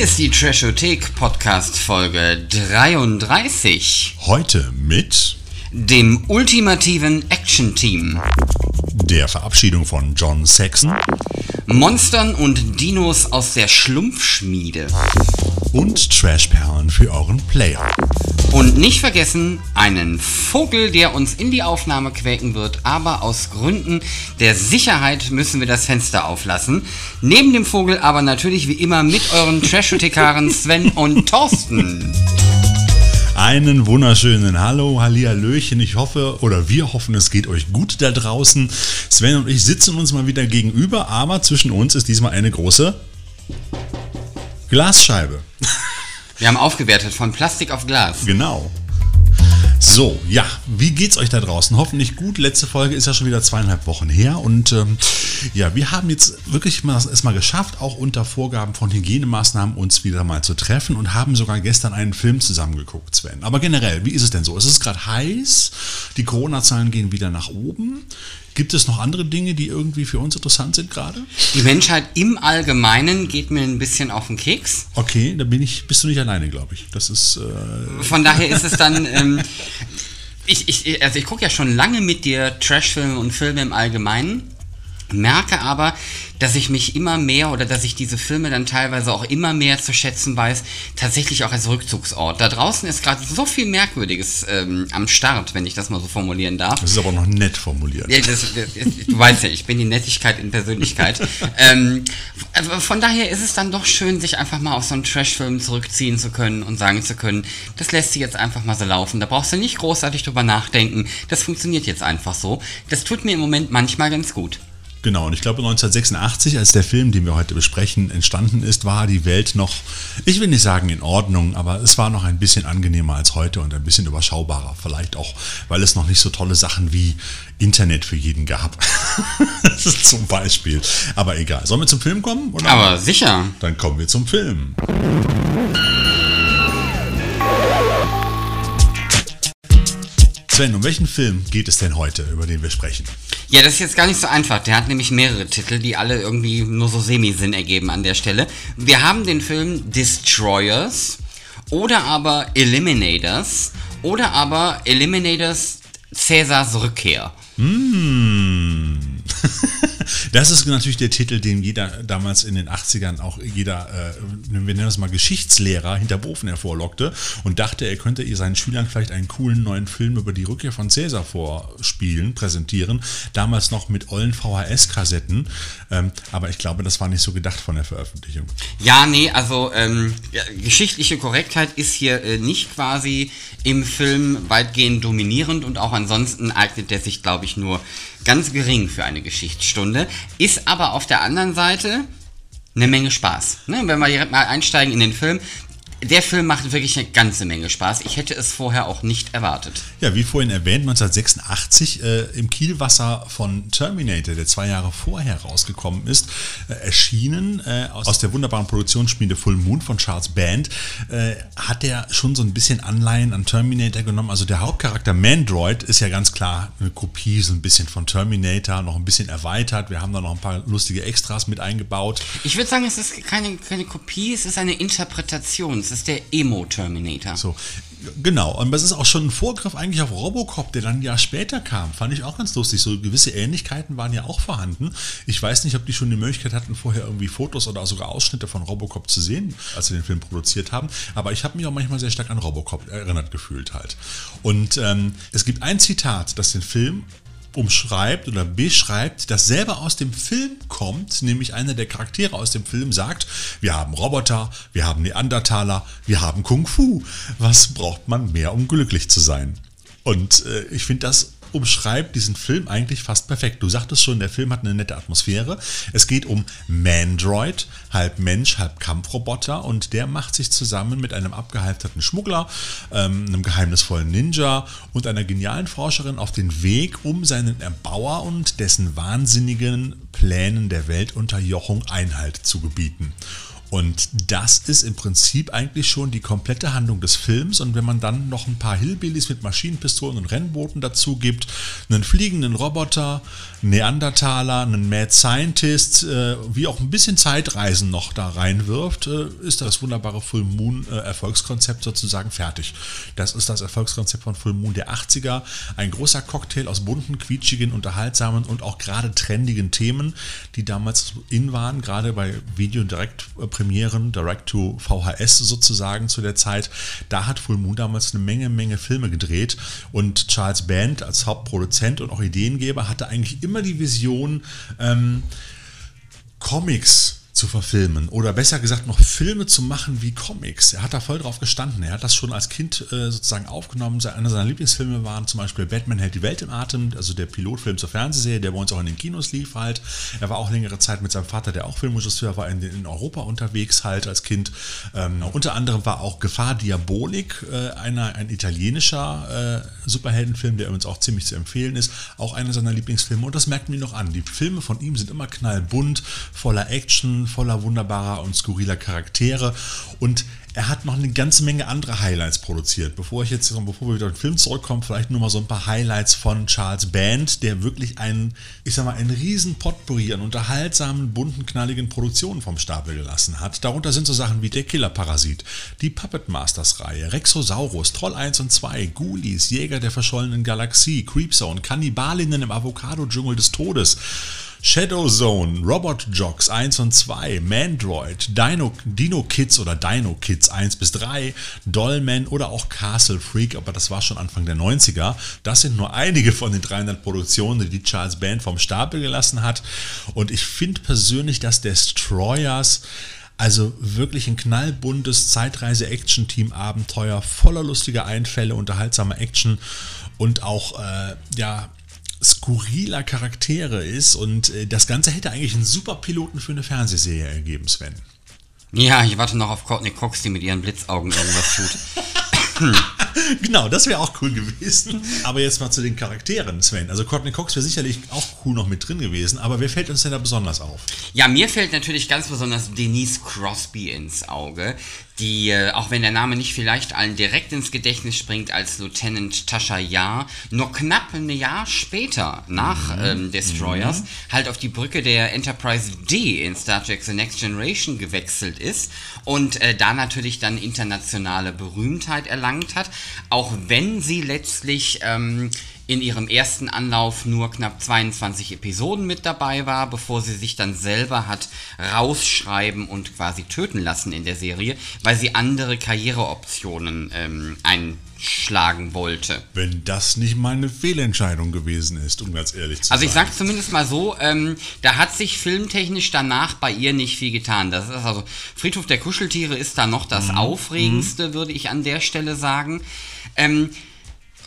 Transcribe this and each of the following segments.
Hier ist die Trashothek Podcast Folge 33. Heute mit dem ultimativen Action Team, der Verabschiedung von John Saxon, Monstern und Dinos aus der Schlumpfschmiede und Trashperlen für euren Player. Und nicht vergessen, einen Vogel, der uns in die Aufnahme quäken wird, aber aus Gründen der Sicherheit müssen wir das Fenster auflassen. Neben dem Vogel aber natürlich wie immer mit euren Trashothekaren Sven und Thorsten. Einen wunderschönen Hallo, Hallihallöchen. Ich hoffe, oder wir hoffen, es geht euch gut da draußen. Sven und ich sitzen uns mal wieder gegenüber, aber zwischen uns ist diesmal eine große Glasscheibe. Wir haben aufgewertet von Plastik auf Glas. Genau. So, ja, wie geht's euch da draußen? Hoffentlich gut. Letzte Folge ist ja schon wieder zweieinhalb Wochen her und ähm, ja, wir haben jetzt wirklich mal, es mal geschafft, auch unter Vorgaben von Hygienemaßnahmen uns wieder mal zu treffen und haben sogar gestern einen Film zusammengeguckt, Sven. Aber generell, wie ist es denn so? Es ist gerade heiß, die Corona-Zahlen gehen wieder nach oben. Gibt es noch andere Dinge, die irgendwie für uns interessant sind gerade? Die Menschheit im Allgemeinen geht mir ein bisschen auf den Keks. Okay, da bin ich, bist du nicht alleine, glaube ich. Das ist. Äh Von daher ist es dann. Ähm, ich, ich, also ich gucke ja schon lange mit dir Trashfilme und Filme im Allgemeinen merke aber, dass ich mich immer mehr oder dass ich diese Filme dann teilweise auch immer mehr zu schätzen weiß, tatsächlich auch als Rückzugsort. Da draußen ist gerade so viel Merkwürdiges ähm, am Start, wenn ich das mal so formulieren darf. Das ist aber noch nett formuliert. Ja, das, das, du weißt ja, ich bin die Nettigkeit in Persönlichkeit. ähm, von daher ist es dann doch schön, sich einfach mal auf so einen Trashfilm zurückziehen zu können und sagen zu können, das lässt sich jetzt einfach mal so laufen. Da brauchst du nicht großartig drüber nachdenken. Das funktioniert jetzt einfach so. Das tut mir im Moment manchmal ganz gut. Genau, und ich glaube 1986, als der Film, den wir heute besprechen, entstanden ist, war die Welt noch, ich will nicht sagen in Ordnung, aber es war noch ein bisschen angenehmer als heute und ein bisschen überschaubarer. Vielleicht auch, weil es noch nicht so tolle Sachen wie Internet für jeden gab. zum Beispiel. Aber egal. Sollen wir zum Film kommen? Oder? Aber sicher. Dann kommen wir zum Film. Sven, um welchen Film geht es denn heute, über den wir sprechen? Ja, das ist jetzt gar nicht so einfach. Der hat nämlich mehrere Titel, die alle irgendwie nur so Semi-Sinn ergeben an der Stelle. Wir haben den Film Destroyers oder aber Eliminators oder aber Eliminators Cäsars Rückkehr. Mmh. Das ist natürlich der Titel, den jeder damals in den 80ern auch jeder, äh, wir nennen das mal Geschichtslehrer, hinter Ofen hervorlockte und dachte, er könnte seinen Schülern vielleicht einen coolen neuen Film über die Rückkehr von Cäsar vorspielen, präsentieren. Damals noch mit ollen VHS-Kassetten. Ähm, aber ich glaube, das war nicht so gedacht von der Veröffentlichung. Ja, nee, also ähm, ja, geschichtliche Korrektheit ist hier äh, nicht quasi im Film weitgehend dominierend und auch ansonsten eignet der sich, glaube ich, nur ganz gering für eine Geschichtsstunde, ist aber auf der anderen Seite eine Menge Spaß. Ne? Wenn wir direkt mal einsteigen in den Film, der Film macht wirklich eine ganze Menge Spaß. Ich hätte es vorher auch nicht erwartet. Ja, wie vorhin erwähnt, 1986 äh, im Kielwasser von Terminator, der zwei Jahre vorher rausgekommen ist, äh, erschienen äh, aus, aus, der wunderbaren Produktionsschmiede Full Moon von Charles Band, äh, hat er schon so ein bisschen Anleihen an Terminator genommen. Also der Hauptcharakter Mandroid ist ja ganz klar eine Kopie, so ein bisschen von Terminator, noch ein bisschen erweitert. Wir haben da noch ein paar lustige Extras mit eingebaut. Ich würde sagen, es ist keine, keine Kopie, es ist eine Interpretation das ist der Emo-Terminator. So, genau. Und das ist auch schon ein Vorgriff eigentlich auf Robocop, der dann ein Jahr später kam. Fand ich auch ganz lustig. So gewisse Ähnlichkeiten waren ja auch vorhanden. Ich weiß nicht, ob die schon die Möglichkeit hatten, vorher irgendwie Fotos oder sogar Ausschnitte von Robocop zu sehen, als sie den Film produziert haben. Aber ich habe mich auch manchmal sehr stark an Robocop erinnert gefühlt halt. Und ähm, es gibt ein Zitat, das den Film umschreibt oder beschreibt, das selber aus dem Film kommt, nämlich einer der Charaktere aus dem Film sagt, wir haben Roboter, wir haben Neandertaler, wir haben Kung Fu. Was braucht man mehr, um glücklich zu sein? Und äh, ich finde das umschreibt diesen Film eigentlich fast perfekt. Du sagtest schon, der Film hat eine nette Atmosphäre. Es geht um Mandroid, halb Mensch, halb Kampfroboter und der macht sich zusammen mit einem abgehalfterten Schmuggler, ähm, einem geheimnisvollen Ninja und einer genialen Forscherin auf den Weg, um seinen Erbauer und dessen wahnsinnigen Plänen der Weltunterjochung Einhalt zu gebieten. Und das ist im Prinzip eigentlich schon die komplette Handlung des Films. Und wenn man dann noch ein paar Hillbillies mit Maschinenpistolen und Rennbooten dazu gibt, einen fliegenden Roboter, Neandertaler, einen Mad Scientist, äh, wie auch ein bisschen Zeitreisen noch da reinwirft, äh, ist das wunderbare Full Moon äh, Erfolgskonzept sozusagen fertig. Das ist das Erfolgskonzept von Full Moon der 80er. Ein großer Cocktail aus bunten, quietschigen, unterhaltsamen und auch gerade trendigen Themen, die damals in waren, gerade bei Video direkt Premieren, Direct to VHS sozusagen zu der Zeit. Da hat Full Moon damals eine Menge, Menge Filme gedreht und Charles Band als Hauptproduzent und auch Ideengeber hatte eigentlich immer die Vision, ähm, Comics zu verfilmen oder besser gesagt noch Filme zu machen wie Comics. Er hat da voll drauf gestanden. Er hat das schon als Kind äh, sozusagen aufgenommen. Einer seiner Lieblingsfilme waren zum Beispiel Batman hält die Welt im Atem, also der Pilotfilm zur Fernsehserie, der bei uns auch in den Kinos lief halt. Er war auch längere Zeit mit seinem Vater, der auch Filmregisseur war, in, in Europa unterwegs halt als Kind. Ähm, unter anderem war auch Gefahr Diabolik, äh, einer, ein italienischer äh, Superheldenfilm, der uns auch ziemlich zu empfehlen ist, auch einer seiner Lieblingsfilme. Und das merkt man noch an. Die Filme von ihm sind immer knallbunt, voller Action, voller wunderbarer und skurriler Charaktere und er hat noch eine ganze Menge andere Highlights produziert. Bevor ich jetzt, bevor wir wieder auf den Film zurückkommen, vielleicht nur mal so ein paar Highlights von Charles Band, der wirklich einen, ich sag mal, einen riesen Potpourri an unterhaltsamen, bunten, knalligen Produktionen vom Stapel gelassen hat. Darunter sind so Sachen wie Der Killer-Parasit, die Puppet Masters-Reihe, Rexosaurus, Troll 1 und 2, Ghoulies, Jäger der verschollenen Galaxie, Creepzone, Kannibalinnen im Avocado-Dschungel des Todes, Shadow Zone, Robot Jocks 1 und 2, Mandroid, Dino, Dino Kids oder Dino Kids 1 bis 3, Dollman oder auch Castle Freak, aber das war schon Anfang der 90er. Das sind nur einige von den 300 Produktionen, die Charles Band vom Stapel gelassen hat. Und ich finde persönlich, dass Destroyers also wirklich ein knallbuntes Zeitreise-Action-Team-Abenteuer voller lustiger Einfälle, unterhaltsamer Action und auch äh, ja skurriler Charaktere ist und äh, das Ganze hätte eigentlich einen super Piloten für eine Fernsehserie ergeben, Sven. Ja, ich warte noch auf Courtney Cox, die mit ihren Blitzaugen irgendwas tut. genau, das wäre auch cool gewesen. Aber jetzt mal zu den Charakteren, Sven. Also Courtney Cox wäre sicherlich auch cool noch mit drin gewesen, aber wer fällt uns denn da besonders auf? Ja, mir fällt natürlich ganz besonders Denise Crosby ins Auge, die, äh, auch wenn der Name nicht vielleicht allen direkt ins Gedächtnis springt, als Lieutenant Tasha Yar, nur knapp ein Jahr später nach mhm. ähm, Destroyers mhm. halt auf die Brücke der Enterprise D in Star Trek The Next Generation gewechselt ist und äh, da natürlich dann internationale Berühmtheit erlangt hat, auch wenn sie letztlich ähm, in ihrem ersten Anlauf nur knapp 22 Episoden mit dabei war, bevor sie sich dann selber hat rausschreiben und quasi töten lassen in der Serie, weil sie andere Karriereoptionen ähm, einschlagen wollte. Wenn das nicht meine Fehlentscheidung gewesen ist, um ganz ehrlich zu sein. Also ich sage zumindest mal so, ähm, da hat sich filmtechnisch danach bei ihr nicht viel getan. Das ist also Friedhof der Kuscheltiere ist da noch das mhm. Aufregendste, mhm. würde ich an der Stelle sagen. Ähm,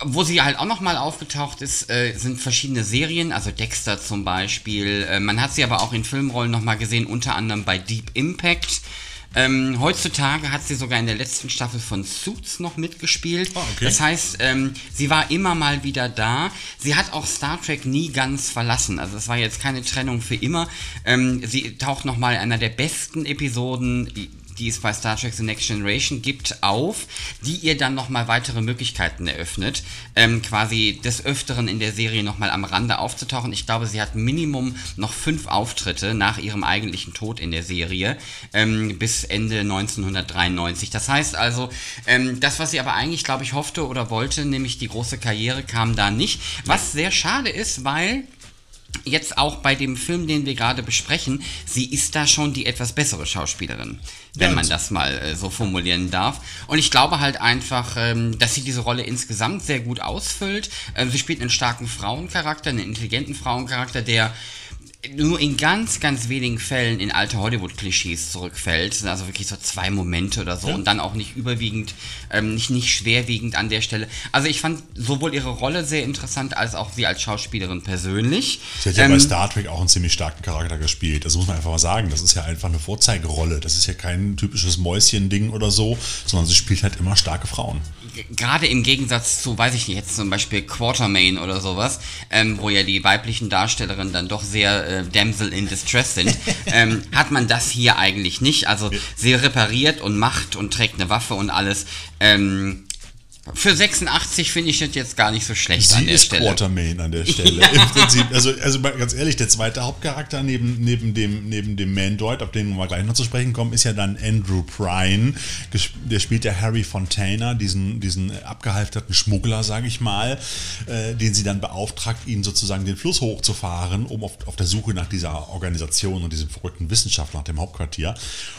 wo sie halt auch nochmal aufgetaucht ist, äh, sind verschiedene Serien, also Dexter zum Beispiel. Äh, man hat sie aber auch in Filmrollen nochmal gesehen, unter anderem bei Deep Impact. Ähm, heutzutage hat sie sogar in der letzten Staffel von Suits noch mitgespielt. Oh, okay. Das heißt, ähm, sie war immer mal wieder da. Sie hat auch Star Trek nie ganz verlassen. Also es war jetzt keine Trennung für immer. Ähm, sie taucht nochmal in einer der besten Episoden die es bei Star Trek The Next Generation gibt, auf, die ihr dann nochmal weitere Möglichkeiten eröffnet, ähm, quasi des Öfteren in der Serie nochmal am Rande aufzutauchen. Ich glaube, sie hat Minimum noch fünf Auftritte nach ihrem eigentlichen Tod in der Serie ähm, bis Ende 1993. Das heißt also, ähm, das, was sie aber eigentlich, glaube ich, hoffte oder wollte, nämlich die große Karriere, kam da nicht. Was sehr schade ist, weil jetzt auch bei dem Film, den wir gerade besprechen, sie ist da schon die etwas bessere Schauspielerin, wenn ja, man das mal äh, so formulieren darf. Und ich glaube halt einfach, ähm, dass sie diese Rolle insgesamt sehr gut ausfüllt. Ähm, sie spielt einen starken Frauencharakter, einen intelligenten Frauencharakter, der nur in ganz, ganz wenigen Fällen in alte Hollywood-Klischees zurückfällt. sind also wirklich so zwei Momente oder so ja. und dann auch nicht überwiegend, ähm, nicht, nicht schwerwiegend an der Stelle. Also ich fand sowohl ihre Rolle sehr interessant, als auch sie als Schauspielerin persönlich. Sie hat ja ähm, bei Star Trek auch einen ziemlich starken Charakter gespielt. Das muss man einfach mal sagen. Das ist ja einfach eine Vorzeigerolle. Das ist ja kein typisches Mäuschen-Ding oder so, sondern sie spielt halt immer starke Frauen. Gerade im Gegensatz zu, weiß ich nicht, jetzt zum Beispiel Quartermain oder sowas, ähm, wo ja die weiblichen Darstellerinnen dann doch sehr äh, Damsel in Distress sind, ähm, hat man das hier eigentlich nicht. Also sie repariert und macht und trägt eine Waffe und alles. Ähm, für 86 finde ich das jetzt gar nicht so schlecht Sie an der ist Stelle. Quartermain an der Stelle. Im Prinzip, also, also ganz ehrlich, der zweite Hauptcharakter neben, neben dem, neben dem Mandroid, auf den wir gleich noch zu sprechen kommen, ist ja dann Andrew Prine. Der spielt der Harry Fontana, diesen, diesen abgehalfterten Schmuggler, sage ich mal, äh, den sie dann beauftragt, ihn sozusagen den Fluss hochzufahren, um auf, auf der Suche nach dieser Organisation und diesem verrückten Wissenschaftler nach dem Hauptquartier.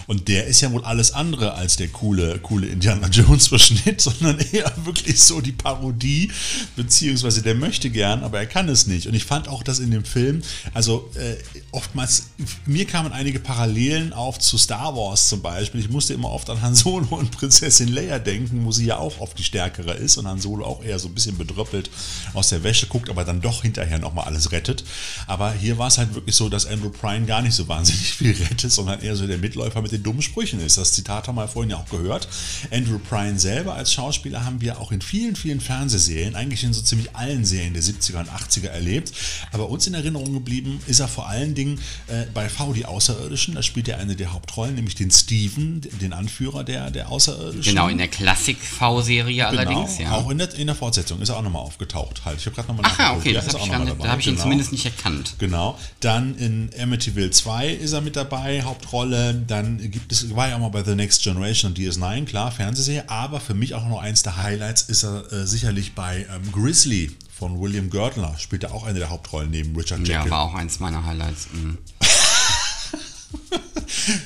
Und der ist ja wohl alles andere als der coole, coole Indiana Jones-Verschnitt, sondern eher wirklich so die Parodie, beziehungsweise der möchte gern, aber er kann es nicht. Und ich fand auch, dass in dem Film, also äh, oftmals, mir kamen einige Parallelen auf zu Star Wars zum Beispiel. Ich musste immer oft an Han Solo und Prinzessin Leia denken, wo sie ja auch oft die Stärkere ist und Han Solo auch eher so ein bisschen bedröppelt aus der Wäsche guckt, aber dann doch hinterher nochmal alles rettet. Aber hier war es halt wirklich so, dass Andrew Prine gar nicht so wahnsinnig viel rettet, sondern eher so der Mitläufer mit den dummen Sprüchen ist. Das Zitat haben wir vorhin ja auch gehört. Andrew Prine selber als Schauspieler haben wir auch in vielen, vielen Fernsehserien, eigentlich in so ziemlich allen Serien der 70er und 80er erlebt. Aber uns in Erinnerung geblieben ist er vor allen Dingen äh, bei V, die Außerirdischen. Da spielt er eine der Hauptrollen, nämlich den Steven, den Anführer der, der Außerirdischen. Genau, in der Klassik-V-Serie allerdings, Genau, ja. Auch in der, in der Fortsetzung ist er auch nochmal aufgetaucht. Halt, ich habe gerade nochmal Ach ja, okay, das ist hab ich dabei, da habe ich ihn genau. zumindest nicht erkannt. Genau. Dann in Amityville 2 ist er mit dabei, Hauptrolle. Dann gibt es, war ja auch mal bei The Next Generation und DS9, klar, Fernsehserie. Aber für mich auch noch eins der Highlights ist er äh, sicherlich bei ähm, Grizzly von William Girdler. Spielt er auch eine der Hauptrollen neben Richard Ja, Jekyll. war auch eins meiner Highlights. mhm.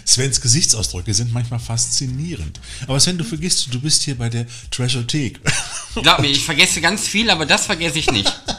Svens Gesichtsausdrücke sind manchmal faszinierend. Aber Sven, du vergisst, du bist hier bei der Treasure-Thek. Glaub mir, ich vergesse ganz viel, aber das vergesse ich nicht.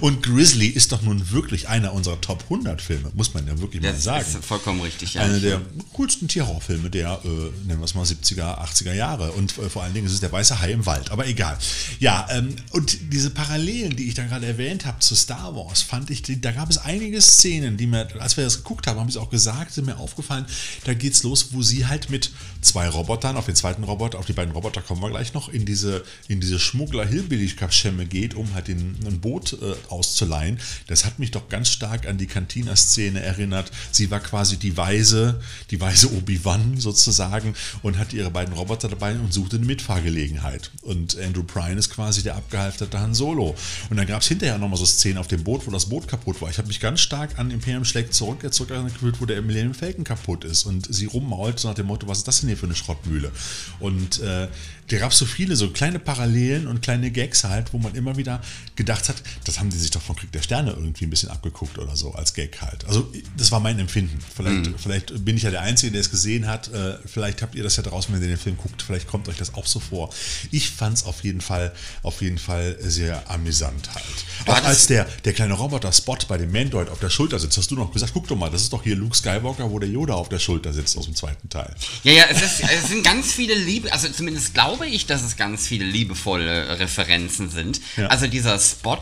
Und Grizzly ist doch nun wirklich einer unserer Top 100 Filme, muss man ja wirklich mal Das sagen. ist vollkommen richtig, ja. Einer der coolsten Tierhorrorfilme der, äh, nennen wir es mal, 70er, 80er Jahre. Und äh, vor allen Dingen ist es der weiße Hai im Wald. Aber egal. Ja, ähm, und diese Parallelen, die ich da gerade erwähnt habe zu Star Wars, fand ich, die, da gab es einige Szenen, die mir, als wir das geguckt haben, haben sie auch gesagt, sind mir aufgefallen, da geht's los, wo sie halt mit zwei Robotern, auf den zweiten Roboter, auf die beiden Roboter kommen wir gleich noch, in diese, in diese Schmuggler-Hillbilly-Kaschemme geht, um halt den, ein Boot äh, auszuleihen. Das hat mich doch ganz stark an die Cantina-Szene erinnert. Sie war quasi die Weise, die Weise Obi-Wan sozusagen und hatte ihre beiden Roboter dabei und suchte eine Mitfahrgelegenheit. Und Andrew Prine ist quasi der abgehalfterte Han Solo. Und dann gab es hinterher nochmal so Szenen auf dem Boot, wo das Boot kaputt war. Ich habe mich ganz stark an Imperium schlägt zurück, jetzt gefühlt, wo der Millennium Falcon kaputt ist und sie rummault so nach dem Motto, was ist das denn hier für eine Schrottmühle? Und äh, da gab es so viele, so kleine Parallelen und kleine Gags halt, wo man immer wieder gedacht hat, das haben die sich doch von Krieg der Sterne irgendwie ein bisschen abgeguckt oder so, als Gag halt. Also das war mein Empfinden. Vielleicht, vielleicht bin ich ja der Einzige, der es gesehen hat. Äh, vielleicht habt ihr das ja draußen, wenn ihr den Film guckt, vielleicht kommt euch das auch so vor. Ich fand es auf jeden Fall, auf jeden Fall sehr amüsant halt. Auch als der, der kleine Roboter Spot bei dem Mandroid auf der Schulter sitzt, hast du noch gesagt, guck doch mal, das ist doch hier Luke Skywalker, wo der Yoda auf der Schulter sitzt aus dem zweiten Teil. Ja, ja, es, ist, es sind ganz viele Liebe, also zumindest glaube ich, dass es ganz viele liebevolle Referenzen sind. Ja. Also dieser Spot,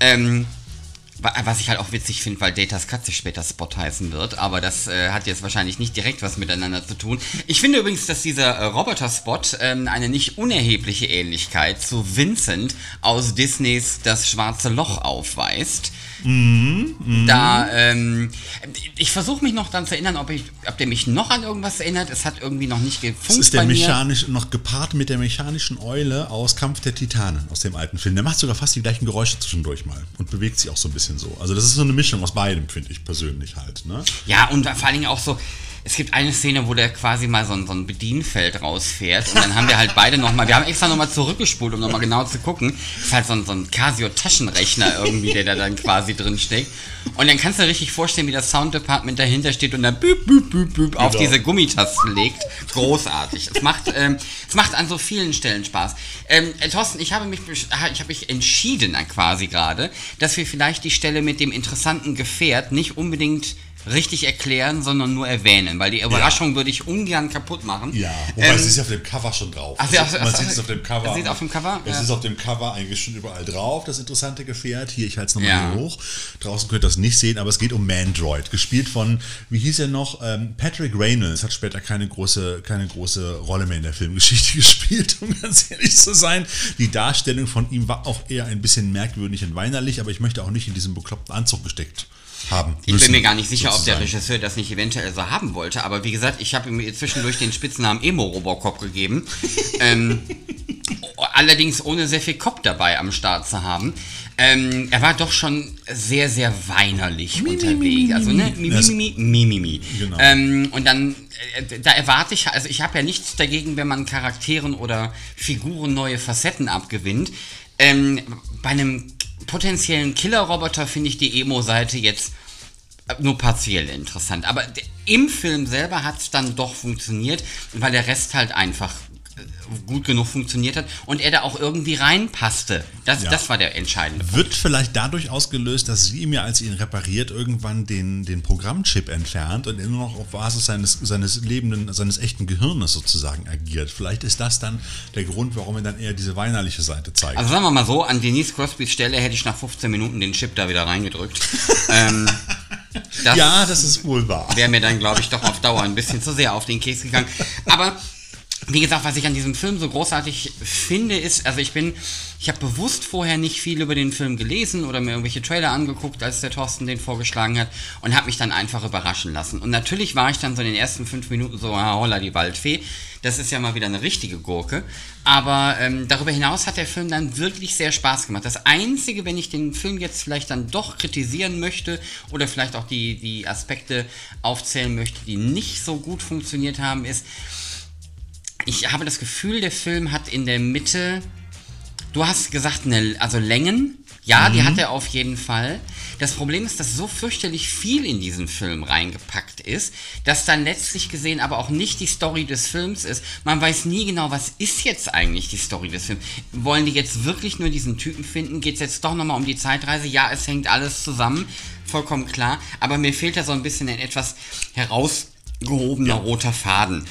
ähm, wa- was ich halt auch witzig finde, weil Datas Katze später Spot heißen wird, aber das äh, hat jetzt wahrscheinlich nicht direkt was miteinander zu tun. Ich finde übrigens, dass dieser äh, Roboter-Spot ähm, eine nicht unerhebliche Ähnlichkeit zu Vincent aus Disneys Das Schwarze Loch aufweist. Da, ähm, ich versuche mich noch daran zu erinnern, ob, ich, ob der mich noch an irgendwas erinnert. Es hat irgendwie noch nicht gefunkt Das ist der mechanisch, noch gepaart mit der mechanischen Eule aus Kampf der Titanen aus dem alten Film. Der macht sogar fast die gleichen Geräusche zwischendurch mal und bewegt sich auch so ein bisschen so. Also das ist so eine Mischung aus beidem, finde ich persönlich halt. Ne? Ja, und vor allen Dingen auch so, es gibt eine Szene, wo der quasi mal so ein, so ein Bedienfeld rausfährt und dann haben wir halt beide nochmal, wir haben extra nochmal zurückgespult, um nochmal genau zu gucken. Das ist halt so ein, so ein Casio-Taschenrechner irgendwie, der da dann quasi drin steckt. Und dann kannst du dir richtig vorstellen, wie das Sound-Department dahinter steht und dann büb, büb, büb, büb auf Genau. diese Gummitasten legt. Großartig. Es macht, ähm, es macht an so vielen Stellen Spaß. Ähm, äh, Thorsten, ich habe mich, ich habe mich entschieden quasi gerade, dass wir vielleicht die Stelle mit dem interessanten Gefährt nicht unbedingt richtig erklären, sondern nur erwähnen, weil die Überraschung würde ich ungern kaputt machen. Ja, wobei Ähm, es ist ja auf dem Cover schon drauf. Ach, ja, Also, ach, man ach, sieht es auf dem Cover. sieht auf dem Cover, Es ja. ist auf dem Cover eigentlich schon überall drauf, das interessante Gefährt. Hier, ich halte es nochmal Ja. hier hoch. Draußen könnt ihr das nicht sehen, aber es geht um Mandroid. Gespielt von, wie hieß er noch? Ähm, Patrick Reynolds hat später keine große, keine große Rolle mehr in der Filmgeschichte gespielt, um ganz ehrlich zu sein. Die Darstellung von ihm war auch eher ein bisschen merkwürdig und weinerlich, aber ich möchte auch nicht in diesen bekloppten Anzug gesteckt haben. Ich müssen, bin mir gar nicht sicher, ob der sozusagen. Regisseur das nicht eventuell so haben wollte, aber wie gesagt, ich habe ihm zwischendurch den Spitznamen Emo-Robocop gegeben. ähm, allerdings ohne sehr viel Kopf dabei am Start zu haben. Ähm, er war doch schon sehr, sehr weinerlich unterwegs. Also, ne? Mi, mi, Das- mi, mi, mi, mi. Genau. Ähm, und dann, äh, da erwarte ich, also ich habe ja nichts dagegen, wenn man Charakteren oder Figuren neue Facetten abgewinnt. Ähm, bei einem potenziellen Killer-Roboter finde ich die Emo-Seite jetzt nur partiell interessant. Aber im Film selber hat es dann doch funktioniert, weil der Rest halt einfach äh, gut genug funktioniert hat und er da auch irgendwie reinpasste. Das, Ja. das war der entscheidende Punkt. Wird vielleicht dadurch ausgelöst, dass sie mir, als sie ihn repariert, irgendwann den, den Programmchip entfernt und er nur noch auf Basis seines, seines lebenden, seines echten Gehirnes sozusagen agiert. Vielleicht ist das dann der Grund, warum er dann eher diese weinerliche Seite zeigt. Also sagen wir mal so, an Denise Crosbys Stelle hätte ich nach 15 Minuten den Chip da wieder reingedrückt. ähm, das ja, das ist wohl wahr. wäre mir dann, glaube ich, doch auf Dauer ein bisschen zu sehr auf den Keks gegangen. Aber wie gesagt, was ich an diesem Film so großartig finde, ist, also ich bin, ich habe bewusst vorher nicht viel über den Film gelesen oder mir irgendwelche Trailer angeguckt, als der Thorsten den vorgeschlagen hat und habe mich dann einfach überraschen lassen. Und natürlich war ich dann so in den ersten fünf Minuten so, ah, holla die Waldfee. Das ist ja mal wieder eine richtige Gurke. Aber ähm, darüber hinaus hat der Film dann wirklich sehr Spaß gemacht. Das Einzige, wenn ich den Film jetzt vielleicht dann doch kritisieren möchte oder vielleicht auch die, die Aspekte aufzählen möchte, die nicht so gut funktioniert haben, ist, ich habe das Gefühl, der Film hat in der Mitte, du hast gesagt, eine, also Längen, ja, die hat er auf jeden Fall. Das Problem ist, dass so fürchterlich viel in diesen Film reingepackt ist, dass dann letztlich gesehen aber auch nicht die Story des Films ist. Man weiß nie genau, was ist jetzt eigentlich die Story des Films. Wollen die jetzt wirklich nur diesen Typen finden? Geht es jetzt doch nochmal um die Zeitreise? Ja, es hängt alles zusammen, vollkommen klar. Aber mir fehlt da so ein bisschen ein etwas herausgehobener roter Faden.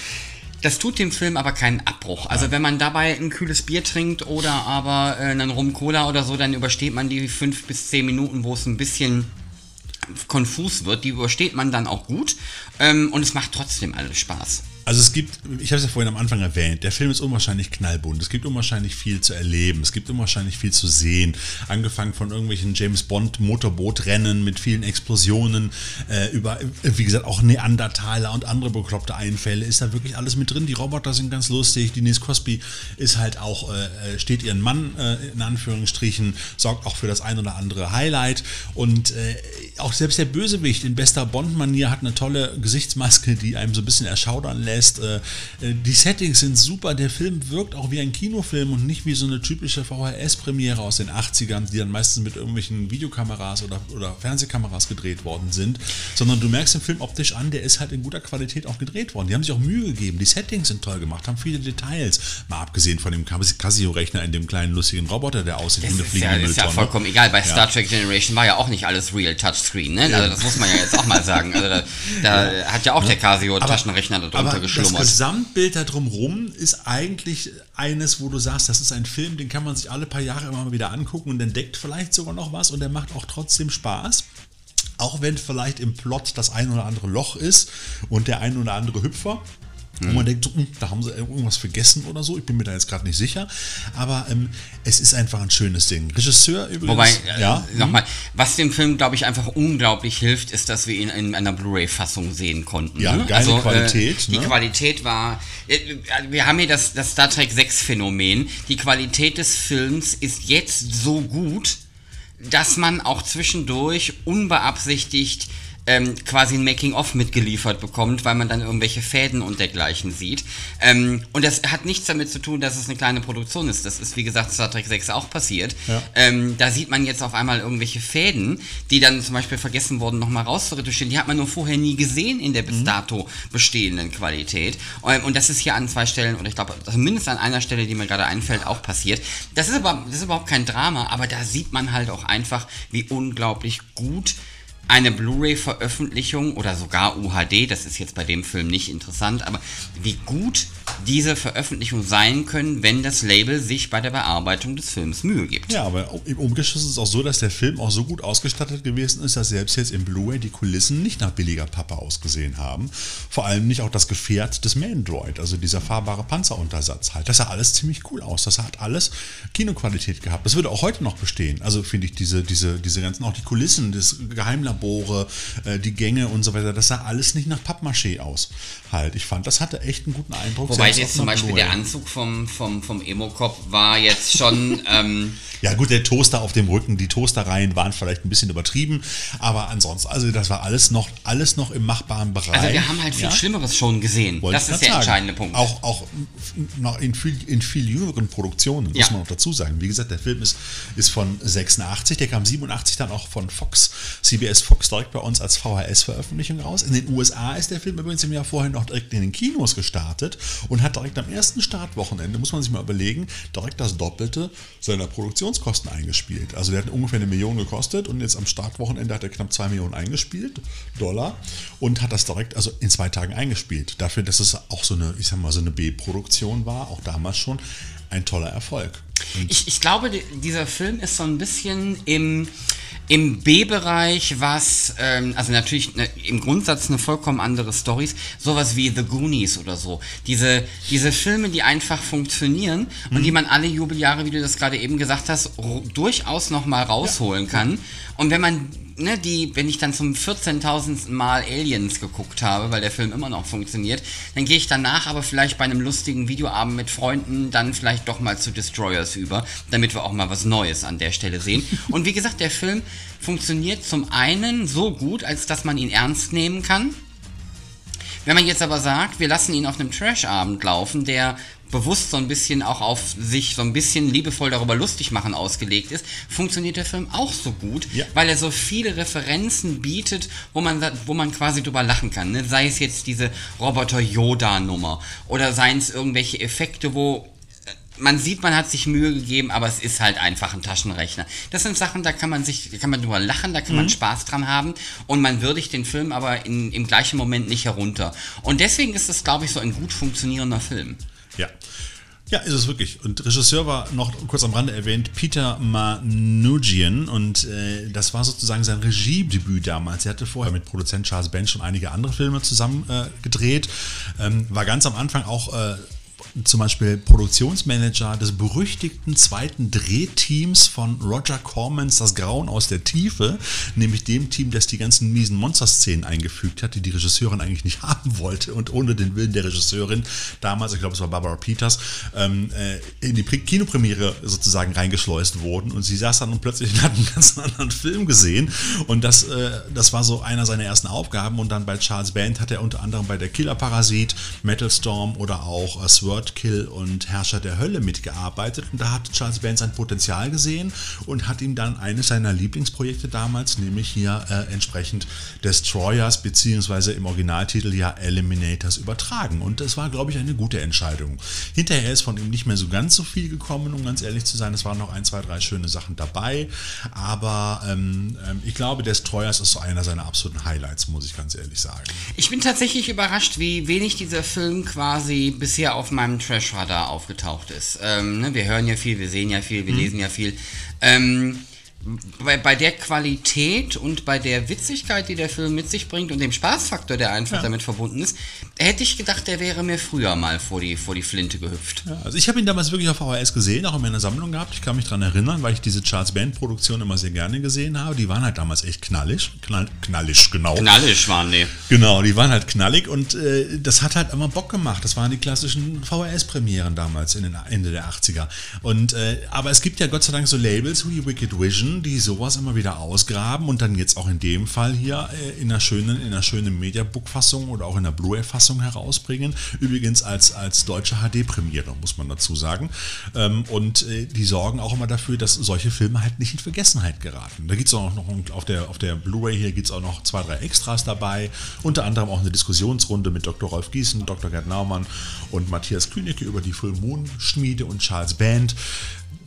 Das tut dem Film aber keinen Abbruch. Also wenn man dabei ein kühles Bier trinkt oder aber äh, einen Rum Cola oder so, dann übersteht man die fünf bis zehn Minuten, wo es ein bisschen konfus wird. Die übersteht man dann auch gut ähm, und es macht trotzdem alles Spaß. Also es gibt, ich habe es ja vorhin am Anfang erwähnt, der Film ist unwahrscheinlich knallbunt. Es gibt unwahrscheinlich viel zu erleben. Es gibt unwahrscheinlich viel zu sehen. Angefangen von irgendwelchen James Bond Motorbootrennen mit vielen Explosionen, äh, über, äh, wie gesagt, auch Neandertaler und andere bekloppte Einfälle. Ist da wirklich alles mit drin. Die Roboter sind ganz lustig. Denise Crosby ist halt auch, äh, steht ihren Mann äh, in Anführungsstrichen, sorgt auch für das ein oder andere Highlight. Und äh, auch selbst der Bösewicht in bester Bond-Manier hat eine tolle Gesichtsmaske, die einem so ein bisschen erschaudern lässt. Äh, äh, die Settings sind super. Der Film wirkt auch wie ein Kinofilm und nicht wie so eine typische VHS-Premiere aus den 80ern, die dann meistens mit irgendwelchen Videokameras oder, oder Fernsehkameras gedreht worden sind. Sondern du merkst den Film optisch an, der ist halt in guter Qualität auch gedreht worden. Die haben sich auch Mühe gegeben. Die Settings sind toll gemacht, haben viele Details. Mal abgesehen von dem Casio-Rechner in dem kleinen lustigen Roboter, der aussieht wie eine ist ja, fliegende ist ja vollkommen egal. Bei Ja. Star Trek Generation war ja auch nicht alles Real Touchscreen. Ne? Also das muss man ja jetzt auch mal sagen. Also da, da hat ja auch der Casio Taschenrechner darunter aber das geschlummert. Gesamtbild da drumherum ist eigentlich eines, wo du sagst, das ist ein Film, den kann man sich alle paar Jahre immer mal wieder angucken und entdeckt vielleicht sogar noch was und der macht auch trotzdem Spaß. Auch wenn vielleicht im Plot das ein oder andere Loch ist und der ein oder andere Hüpfer. Wo man denkt, so, hm, da haben sie irgendwas vergessen oder so. Ich bin mir da jetzt gerade nicht sicher. Aber ähm, es ist einfach ein schönes Ding. Regisseur übrigens. Wobei, äh, ja, nochmal, was dem Film, glaube ich, einfach unglaublich hilft, ist, dass wir ihn in einer Blu-ray-Fassung sehen konnten. Ja, ne? geile Qualität, Äh, die ne? Qualität war. äh, Wir haben hier das, das Star Trek 6-Phänomen. Die Qualität des Films ist jetzt so gut, dass man auch zwischendurch unbeabsichtigt ähm, quasi ein Making-of mitgeliefert bekommt, weil man dann irgendwelche Fäden und dergleichen sieht. Ähm, und das hat nichts damit zu tun, dass es eine kleine Produktion ist. Das ist, wie gesagt, Star Trek 6 auch passiert. Ja. Ähm, da sieht man jetzt auf einmal irgendwelche Fäden, die dann zum Beispiel vergessen wurden, nochmal rauszuretuschieren. Die hat man nur vorher nie gesehen in der bis dato bestehenden Qualität. Ähm, und das ist hier an zwei Stellen, oder ich glaube, zumindest an einer Stelle, die mir gerade einfällt, auch passiert. Das ist, aber, das ist überhaupt kein Drama, aber da sieht man halt auch einfach, wie unglaublich gut eine Blu-ray-Veröffentlichung oder sogar UHD, das ist jetzt bei dem Film nicht interessant, aber wie gut diese Veröffentlichung sein können, wenn das Label sich bei der Bearbeitung des Films Mühe gibt. Ja, aber im Umkehrschluss ist es auch so, dass der Film auch so gut ausgestattet gewesen ist, dass selbst jetzt im Blu-ray die Kulissen nicht nach billiger Pappe ausgesehen haben. Vor allem nicht auch das Gefährt des Mandroid, also dieser fahrbare Panzeruntersatz halt. Das sah alles ziemlich cool aus. Das hat alles Kinoqualität gehabt. Das würde auch heute noch bestehen. Also finde ich diese, diese, diese ganzen, auch die Kulissen, das Geheimlabore, äh, die Gänge und so weiter, das sah alles nicht nach Pappmaché aus. Halt. Ich fand, das hatte echt einen guten Eindruck. Wobei jetzt zum Beispiel der Anzug vom, vom, vom Emo-Cop war jetzt schon. ähm, ja, gut, der Toaster auf dem Rücken, die Toastereien waren vielleicht ein bisschen übertrieben, aber ansonsten, also das war alles noch, alles noch im machbaren Bereich. Also wir haben halt viel ja? Schlimmeres schon gesehen. Wollte das ist der sagen. entscheidende Punkt. Auch, auch noch in viel, in viel jüngeren Produktionen, ja. muss man noch dazu sagen. Wie gesagt, der Film ist, ist von 86, der kam 87 dann auch von Fox, CBS Fox direkt bei uns als VHS-Veröffentlichung raus. In den USA ist der Film übrigens im Jahr vorher noch direkt in den Kinos gestartet und hat direkt am ersten Startwochenende, muss man sich mal überlegen, direkt das Doppelte seiner Produktionskosten eingespielt. Also der hat ungefähr eine Million gekostet und jetzt am Startwochenende hat er knapp zwei Millionen eingespielt, Dollar, und hat das direkt also in zwei Tagen eingespielt. Dafür, dass es auch so eine, ich sag mal, so eine B-Produktion war, auch damals schon, ein toller Erfolg. Ich, ich, glaube, dieser Film ist so ein bisschen im, im B-Bereich, was, ähm, also natürlich ne, im Grundsatz eine vollkommen andere Story, sowas wie The Goonies oder so. Diese, diese Filme, die einfach funktionieren mhm. und die man alle Jubeljahre, wie du das gerade eben gesagt hast, durchaus nochmal rausholen ja. kann. Und wenn man ne, die, wenn ich dann zum 14.000. Mal Aliens geguckt habe, weil der Film immer noch funktioniert, dann gehe ich danach aber vielleicht bei einem lustigen Videoabend mit Freunden dann vielleicht doch mal zu Destroyers über, damit wir auch mal was Neues an der Stelle sehen. Und wie gesagt, der Film funktioniert zum einen so gut, als dass man ihn ernst nehmen kann. Wenn man jetzt aber sagt, wir lassen ihn auf einem Trash-Abend laufen, der bewusst so ein bisschen auch auf sich so ein bisschen liebevoll darüber lustig machen ausgelegt ist, funktioniert der Film auch so gut, ja. weil er so viele Referenzen bietet, wo man, wo man quasi drüber lachen kann. Ne? Sei es jetzt diese Roboter-Yoda-Nummer oder seien es irgendwelche Effekte, wo man sieht, man hat sich Mühe gegeben, aber es ist halt einfach ein Taschenrechner. Das sind Sachen, da kann man sich, da kann man drüber lachen, da kann mhm. man Spaß dran haben und man würdigt den Film aber in, im gleichen Moment nicht herunter. Und deswegen ist es, glaube ich, so ein gut funktionierender Film. Ja. Ja, ist es wirklich. Und Regisseur war noch kurz am Rande erwähnt Peter Manouchian und äh, das war sozusagen sein Regiedebüt damals. Er hatte vorher mit Produzent Charles Bench schon einige andere Filme zusammen äh, gedreht. Ähm, war ganz am Anfang auch äh, zum Beispiel Produktionsmanager des berüchtigten zweiten Drehteams von Roger Cormans Das Grauen aus der Tiefe, nämlich dem Team, das die ganzen miesen Monster-Szenen eingefügt hat, die die Regisseurin eigentlich nicht haben wollte und ohne den Willen der Regisseurin damals, ich glaube es war Barbara Peters, ähm, äh, in die Kinopremiere sozusagen reingeschleust wurden. Und sie saß dann und plötzlich hat einen ganz anderen Film gesehen. Und das, äh, das war so einer seiner ersten Aufgaben. Und dann bei Charles Band hat er unter anderem bei der Killer Parasit, Metal Storm oder auch äh, Sword Kill und Herrscher der Hölle mitgearbeitet und da hat Charles Band sein Potenzial gesehen und hat ihm dann eines seiner Lieblingsprojekte damals, nämlich hier äh, entsprechend Destroyers beziehungsweise im Originaltitel ja Eliminators übertragen und das war, glaube ich, eine gute Entscheidung. Hinterher ist von ihm nicht mehr so ganz so viel gekommen, um ganz ehrlich zu sein. Es waren noch ein, zwei, drei schöne Sachen dabei, aber ähm, ähm, ich glaube, Destroyers ist so einer seiner absoluten Highlights, muss ich ganz ehrlich sagen. Ich bin tatsächlich überrascht, wie wenig dieser Film quasi bisher auf meinem Trash-Radar aufgetaucht ist. Ähm, ne, wir hören ja viel, wir sehen ja viel, wir mhm. lesen ja viel. Ähm, bei, bei der Qualität und bei der Witzigkeit, die der Film mit sich bringt und dem Spaßfaktor, der einfach ja. damit verbunden ist, hätte ich gedacht, der wäre mir früher mal vor die, vor die Flinte gehüpft. Ja, also ich habe ihn damals wirklich auf VHS gesehen, auch in meiner Sammlung gehabt. Ich kann mich daran erinnern, weil ich diese Charles Band-Produktion immer sehr gerne gesehen habe. Die waren halt damals echt knallig. Knall, knallig, genau. Knallig waren die. Genau, die waren halt knallig und äh, das hat halt immer Bock gemacht. Das waren die klassischen VHS-Premieren damals in den Ende der 80er. Und, äh, aber es gibt ja Gott sei Dank so Labels wie Wicked Vision, die sowas immer wieder ausgraben und dann jetzt auch in dem Fall hier äh, in einer schönen, in einer schönen Mediabook-Fassung oder auch in der Blu-ray-Fassung herausbringen. Übrigens als, als deutsche HD-Premiere, muss man dazu sagen. Ähm, und äh, die sorgen auch immer dafür, dass solche Filme halt nicht in Vergessenheit geraten. Da gibt es auch noch auf der, auf der Blu-ray hier gibt es auch noch zwei, drei Extras dabei. Unter anderem auch eine Diskussionsrunde mit Dr. Rolf Gießen, Dr. Gerd Naumann und Matthias Kühnecke über die Full Moon Schmiede und Charles Band.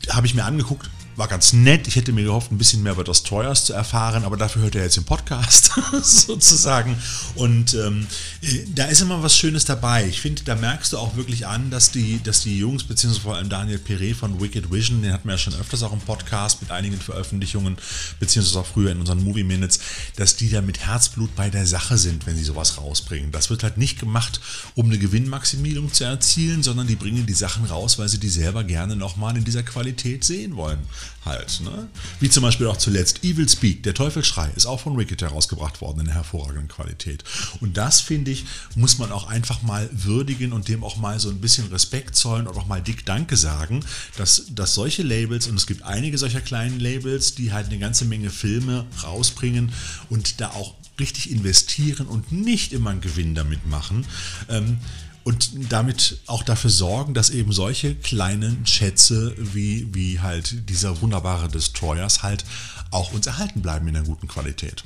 Habe ich mir angeguckt, war ganz nett. Ich hätte mir gehofft, ein bisschen mehr über Destroyers zu erfahren, aber dafür hört er jetzt den Podcast sozusagen. Und ähm, äh, da ist immer was Schönes dabei. Ich finde, da merkst du auch wirklich an, dass die, dass die Jungs, beziehungsweise vor allem Daniel Perret von Wicked Vision, den hatten wir ja schon öfters auch im Podcast mit einigen Veröffentlichungen, beziehungsweise auch früher in unseren Movie Minutes, dass die da mit Herzblut bei der Sache sind, wenn sie sowas rausbringen. Das wird halt nicht gemacht, um eine Gewinnmaximierung zu erzielen, sondern die bringen die Sachen raus, weil sie die selber gerne nochmal in dieser Qualität sehen wollen halt. Ne? Wie zum Beispiel auch zuletzt Evil Speak, der Teufelsschrei, ist auch von Wicked herausgebracht worden in einer hervorragenden Qualität. Und das, finde ich, muss man auch einfach mal würdigen und dem auch mal so ein bisschen Respekt zollen und auch mal dick Danke sagen, dass, dass solche Labels, und es gibt einige solcher kleinen Labels, die halt eine ganze Menge Filme rausbringen und da auch richtig investieren und nicht immer einen Gewinn damit machen. Ähm, und damit auch dafür sorgen, dass eben solche kleinen Schätze wie, wie halt dieser wunderbare Destroyers halt auch uns erhalten bleiben in einer guten Qualität.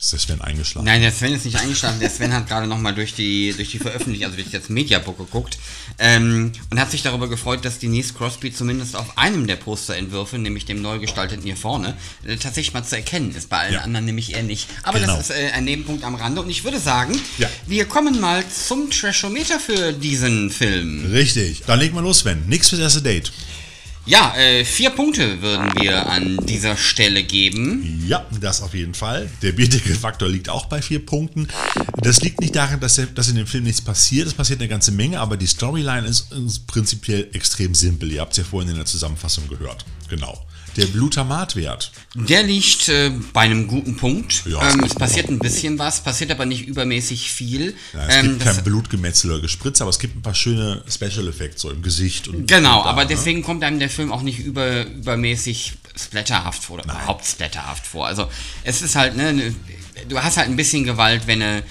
Ist der Sven eingeschlafen? Nein, der Sven ist nicht eingeschlafen. Der Sven hat gerade nochmal durch die, durch die Veröffentlichung, also durch das Mediabook geguckt ähm, und hat sich darüber gefreut, dass Denise Crosby zumindest auf einem der Posterentwürfe, nämlich dem neu gestalteten hier vorne, äh, tatsächlich mal zu erkennen ist. Bei allen ja. anderen nämlich eher nicht. Aber genau. das ist äh, ein Nebenpunkt am Rande und ich würde sagen, ja. wir kommen mal zum Trashometer für diesen Film. Richtig. Dann legen wir los, Sven. Nix fürs erste Date. Ja, äh, vier Punkte würden wir an dieser Stelle geben. Ja, das auf jeden Fall. Der Bierdeckelfaktor liegt auch bei vier Punkten. Das liegt nicht daran, dass, dass in dem Film nichts passiert. Es passiert eine ganze Menge, aber die Storyline ist, ist prinzipiell extrem simpel. Ihr habt es ja vorhin in der Zusammenfassung gehört. Genau. Der Glutamatwert. Der liegt äh, bei einem guten Punkt. Ja, ähm, es passiert ein bisschen was, passiert aber nicht übermäßig viel. Ja, es ähm, gibt kein Blutgemetzel oder Gespritz, aber es gibt ein paar schöne Special Effects so im Gesicht. Und genau, und da, aber ne? deswegen kommt einem der Film auch nicht über, übermäßig splatterhaft vor oder Nein. überhaupt splatterhaft vor. Also es ist halt, ne, ne du hast halt ein bisschen Gewalt, wenn eine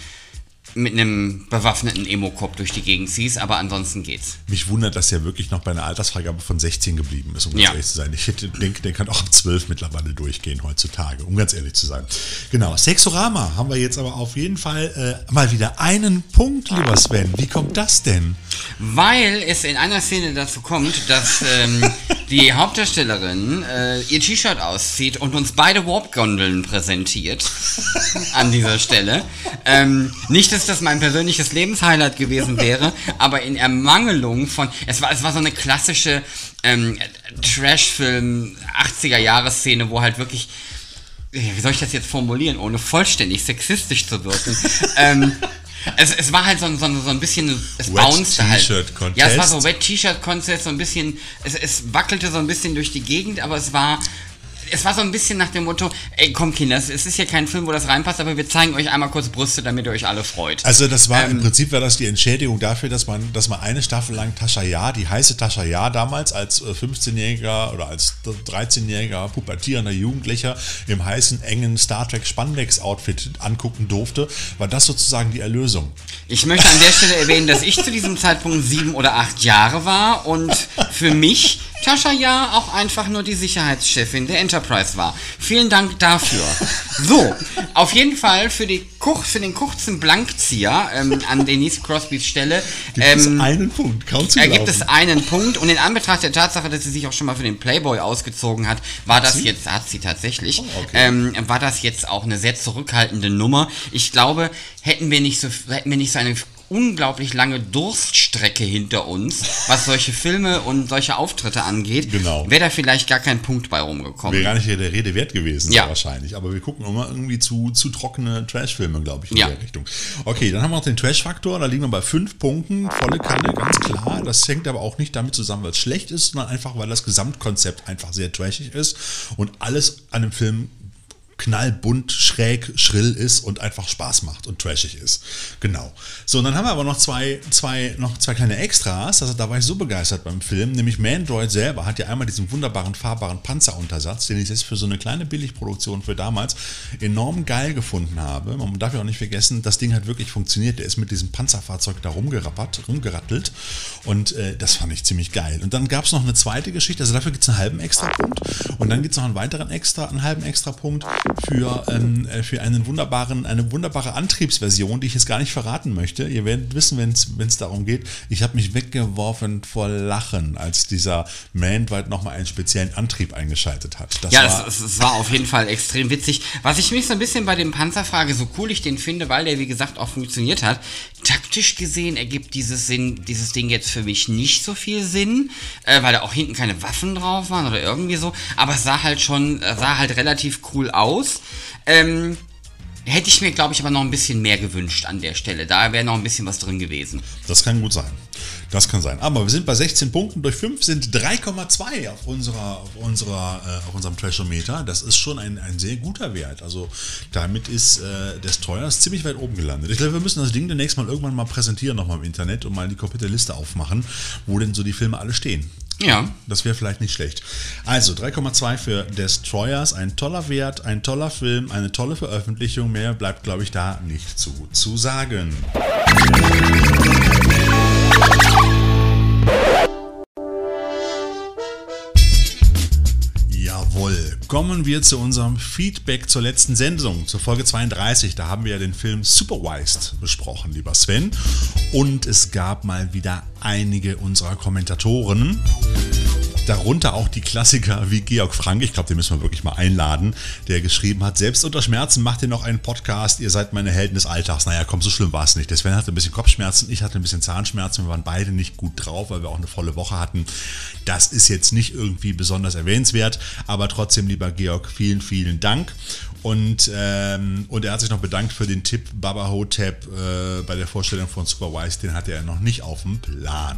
mit einem bewaffneten Emo-Cop durch die Gegend ziehst, aber ansonsten geht's. Mich wundert, dass er wirklich noch bei einer Altersfreigabe von 16 geblieben ist, um ganz ja. ehrlich zu sein. Ich denke, der kann auch ab 12 mittlerweile durchgehen heutzutage, um ganz ehrlich zu sein. Genau, Sexorama haben wir jetzt aber auf jeden Fall äh, mal wieder einen Punkt, lieber Sven. Wie kommt das denn? Weil es in einer Szene dazu kommt, dass ähm, die Hauptdarstellerin äh, ihr T-Shirt auszieht und uns beide Warp-Gondeln präsentiert an dieser Stelle. Ähm, nicht, dass das mein persönliches Lebenshighlight gewesen wäre, aber in Ermangelung von. Es war, es war so eine klassische ähm, Trash-Film 80er-Jahre-Szene, wo halt wirklich. Wie soll ich das jetzt formulieren, ohne vollständig sexistisch zu wirken? ähm, es, es war halt so, so, so ein bisschen, es bounced halt. Ja, es war so Wet T-Shirt Contest, so ein bisschen, es, es wackelte so ein bisschen durch die Gegend, aber es war es war so ein bisschen nach dem Motto, ey, komm Kinder, es ist hier kein Film, wo das reinpasst, aber wir zeigen euch einmal kurz Brüste, damit ihr euch alle freut. Also das war ähm, im Prinzip war das die Entschädigung dafür, dass man, dass man eine Staffel lang Tascha Ja, die heiße Tascha Ja damals als 15-Jähriger äh, oder als 13-jähriger pubertierender Jugendlicher im heißen, engen Star Trek Spandex-Outfit angucken durfte, war das sozusagen die Erlösung. Ich möchte an der Stelle erwähnen, dass ich zu diesem Zeitpunkt sieben oder acht Jahre war und für mich Tascha ja auch einfach nur die Sicherheitschefin der Enterprise war. Vielen Dank dafür. So, auf jeden Fall für, die für den kurzen Blankzieher ähm, an Denise Crosbys Stelle. Gibt ähm, es einen Punkt, kaum zu glauben. Äh, gibt es einen Punkt und in Anbetracht der Tatsache, dass sie sich auch schon mal für den Playboy ausgezogen hat, war das sie? jetzt, hat sie tatsächlich, oh, okay. ähm, war das jetzt auch eine sehr zurückhaltende Nummer. Ich glaube, hätten wir nicht so, hätten wir nicht so eine unglaublich lange Durststrecke hinter uns, was solche Filme und solche Auftritte angeht. Genau. Wäre da vielleicht gar kein Punkt bei rumgekommen. Wäre gar nicht der Rede wert gewesen, ja. wahrscheinlich. Aber wir gucken immer irgendwie zu, zu trockene Trash-Filme, glaube ich, in ja. der Richtung. Okay, dann haben wir noch den Trash-Faktor. Da liegen wir bei fünf Punkten. Volle Kanne, ganz klar. Das hängt aber auch nicht damit zusammen, weil es schlecht ist, sondern einfach, weil das Gesamtkonzept einfach sehr trashig ist und alles an dem Film knallbunt, schräg, schrill ist und einfach Spaß macht und trashig ist. Genau. So, und dann haben wir aber noch zwei, zwei, noch zwei kleine Extras. Also da war ich so begeistert beim Film. Nämlich Mandroid selber hat ja einmal diesen wunderbaren fahrbaren Panzeruntersatz, den ich jetzt für so eine kleine Billigproduktion für damals enorm geil gefunden habe. Man darf ja auch nicht vergessen, das Ding hat wirklich funktioniert. Der ist mit diesem Panzerfahrzeug da rumgerappert, rumgerattelt und äh, das fand ich ziemlich geil. Und dann gab es noch eine zweite Geschichte, also dafür gibt es einen halben Extrapunkt und dann gibt es noch einen weiteren extra, einen halben Extrapunkt für, ähm, äh, für einen wunderbaren, eine wunderbare Antriebsversion, die ich jetzt gar nicht verraten möchte. Ihr werdet wissen, wenn es darum geht. Ich habe mich weggeworfen vor Lachen, als dieser Mandwide nochmal einen speziellen Antrieb eingeschaltet hat. Das ja, war es, es, war auf jeden Fall extrem witzig. Was ich mich so ein bisschen bei dem Panzer frage, so cool ich den finde, weil der wie gesagt auch funktioniert hat, taktisch gesehen ergibt dieses, Sinn, dieses Ding jetzt für mich nicht so viel Sinn, äh, weil da auch hinten keine Waffen drauf waren oder irgendwie so. Aber es sah halt schon, sah halt relativ cool aus. Ähm, hätte ich mir, glaube ich, aber noch ein bisschen mehr gewünscht an der Stelle. Da wäre noch ein bisschen was drin gewesen. Das kann gut sein. Das kann sein. Aber wir sind bei 16 Punkten durch 5 sind 3,2 auf, unserer, auf, unserer, äh, auf unserem Trashometer. Das ist schon ein, ein sehr guter Wert. Also damit ist äh, Destroyers ziemlich weit oben gelandet. Ich glaube, wir müssen das Ding demnächst mal irgendwann mal präsentieren nochmal im Internet und mal die komplette Liste aufmachen, wo denn so die Filme alle stehen. Ja. Das wäre vielleicht nicht schlecht. Also 3,2 für Destroyers, ein toller Wert, ein toller Film, eine tolle Veröffentlichung. Mehr bleibt, glaube ich, da nicht zu, zu sagen. Jawohl. Kommen wir zu unserem Feedback zur letzten Sendung, zur Folge 32. Da haben wir ja den Film Supervised besprochen, lieber Sven. Und es gab mal wieder einige unserer Kommentatoren Darunter auch die Klassiker wie Georg Frank, ich glaube, den müssen wir wirklich mal einladen, der geschrieben hat, selbst unter Schmerzen macht ihr noch einen Podcast, ihr seid meine Helden des Alltags. Naja, komm, so schlimm war es nicht. Der Sven hatte ein bisschen Kopfschmerzen, ich hatte ein bisschen Zahnschmerzen, wir waren beide nicht gut drauf, weil wir auch eine volle Woche hatten. Das ist jetzt nicht irgendwie besonders erwähnenswert, aber trotzdem, lieber Georg, vielen, vielen Dank. Und, ähm, und er hat sich noch bedankt für den Tipp Baba Hotep äh, bei der Vorstellung von Superwise, den hatte er noch nicht auf dem Plan.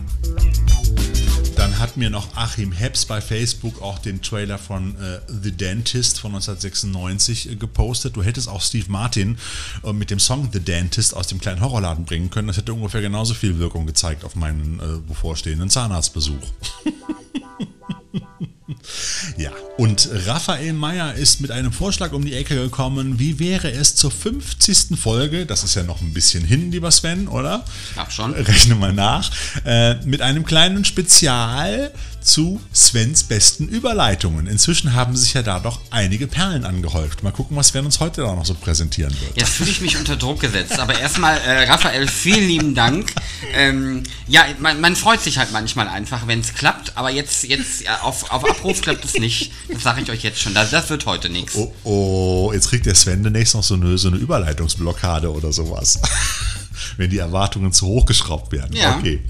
Dann hat mir noch Achim Heps bei Facebook auch den Trailer von äh, The Dentist von 1996 äh, gepostet. Du hättest auch Steve Martin äh, mit dem Song The Dentist aus dem kleinen Horrorladen bringen können. Das hätte ungefähr genauso viel Wirkung gezeigt auf meinen äh, bevorstehenden Zahnarztbesuch. Ja, und Raphael Meyer ist mit einem Vorschlag um die Ecke gekommen. Wie wäre es zur 50. Folge, das ist ja noch ein bisschen hin, lieber Sven, oder? Ach schon. Rechne mal nach. Äh, mit einem kleinen Spezial zu Svens besten Überleitungen. Inzwischen haben sich ja da doch einige Perlen angehäuft. Mal gucken, was Sven uns heute da noch so präsentieren wird. Jetzt fühle ich mich unter Druck gesetzt. Aber erstmal, äh, Raphael, vielen lieben Dank. Ähm, ja, man, man, freut sich halt manchmal einfach, wenn es klappt. Aber jetzt, jetzt auf, auf Abruf klappt es nicht. Das sage ich euch jetzt schon. Das, das wird heute nichts. Oh, oh, jetzt kriegt der Sven demnächst noch so eine, so eine Überleitungsblockade oder sowas. wenn die Erwartungen zu hoch geschraubt werden. Ja. Okay.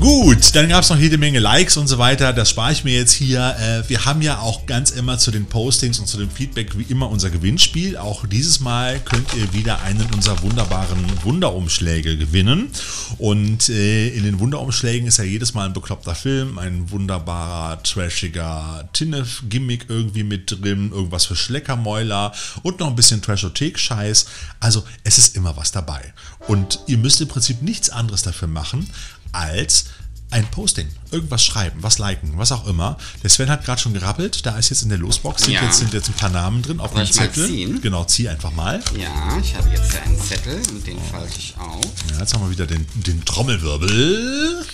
Gut, dann gab es noch jede Menge Likes und so weiter. Das spare ich mir jetzt hier. Äh, wir haben ja auch ganz immer zu den Postings und zu dem Feedback wie immer unser Gewinnspiel. Auch dieses Mal könnt ihr wieder einen unserer wunderbaren Wunderumschläge gewinnen. Und äh, in den Wunderumschlägen ist ja jedes Mal ein bekloppter Film, ein wunderbarer, trashiger Tinnef-Gimmick irgendwie mit drin, irgendwas für Schleckermäuler und noch ein bisschen Trashothek-Scheiß. Also es ist immer was dabei. Und ihr müsst im Prinzip nichts anderes dafür machen, als ein Posting, irgendwas schreiben, was liken, was auch immer. Der Sven hat gerade schon gerappelt, da ist jetzt in der Losbox, sind, ja. jetzt, sind jetzt ein paar Namen drin auf dem Zettel. Ziehen? Genau, zieh einfach mal. Ja, ich habe jetzt hier einen Zettel und den falte ich auf. Ja, jetzt haben wir wieder den, den Trommelwirbel.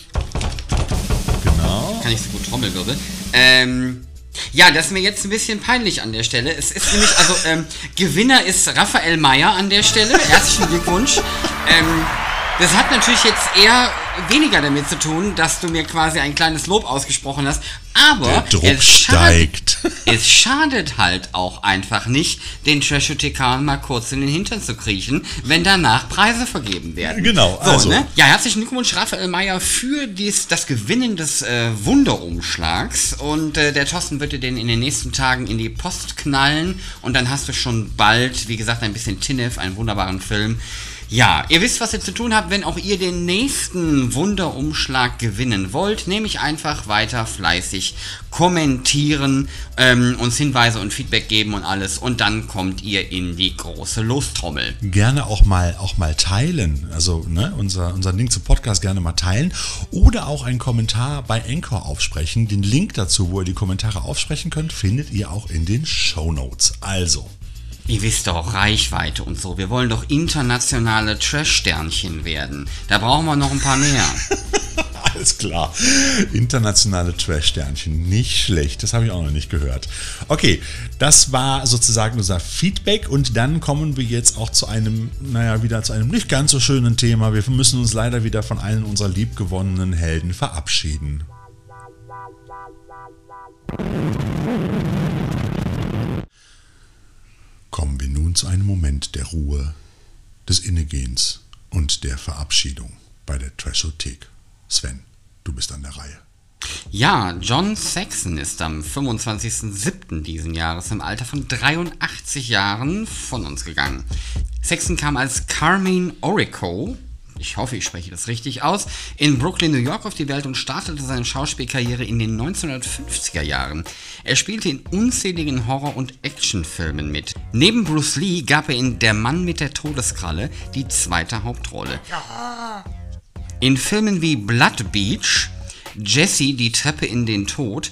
Genau. Kann ich so gut Trommelwirbel. Ähm, ja, das ist mir jetzt ein bisschen peinlich an der Stelle. Es ist nämlich, also, ähm, Gewinner ist Raphael Meyer an der Stelle. Herzlichen Glückwunsch. Ähm, das hat natürlich jetzt eher weniger damit zu tun, dass du mir quasi ein kleines Lob ausgesprochen hast. Aber es schadet, es schadet halt auch einfach nicht, den Trashotekan mal kurz in den Hintern zu kriechen, wenn danach Preise vergeben werden. Genau. So, also. ne? Ja, herzlichen Glückwunsch, Raphael Meyer, für dies, das Gewinnen des äh, Wunderumschlags. Und äh, der Thorsten wird dir den in den nächsten Tagen in die Post knallen. Und dann hast du schon bald, wie gesagt, ein bisschen Tinnef, einen wunderbaren Film ja, ihr wisst, was ihr zu tun habt, wenn auch ihr den nächsten Wunderumschlag gewinnen wollt. Nämlich einfach weiter fleißig kommentieren, ähm, uns Hinweise und Feedback geben und alles. Und dann kommt ihr in die große Lostrommel. Gerne auch mal, auch mal teilen. Also ne, unser, unser Link zum Podcast gerne mal teilen. Oder auch einen Kommentar bei Anchor aufsprechen. Den Link dazu, wo ihr die Kommentare aufsprechen könnt, findet ihr auch in den Show Notes. Also. Ihr wisst doch, Reichweite und so. Wir wollen doch internationale Trash-Sternchen werden. Da brauchen wir noch ein paar mehr. Alles klar. Internationale Trash-Sternchen. Nicht schlecht. Das habe ich auch noch nicht gehört. Okay, das war sozusagen unser Feedback. Und dann kommen wir jetzt auch zu einem, naja, wieder zu einem nicht ganz so schönen Thema. Wir müssen uns leider wieder von allen unserer liebgewonnenen Helden verabschieden. Zu einem Moment der Ruhe, des Innegehens und der Verabschiedung bei der Trashothek. Sven, du bist an der Reihe. Ja, John Saxon ist am 25.07. diesen Jahres im Alter von 83 Jahren von uns gegangen. Saxon kam als Carmine Orico ich hoffe, ich spreche das richtig aus, in Brooklyn, New York auf die Welt und startete seine Schauspielkarriere in den 1950er Jahren. Er spielte in unzähligen Horror- und Actionfilmen mit. Neben Bruce Lee gab er in Der Mann mit der Todeskralle die zweite Hauptrolle. In Filmen wie Blood Beach, Jesse die Treppe in den Tod,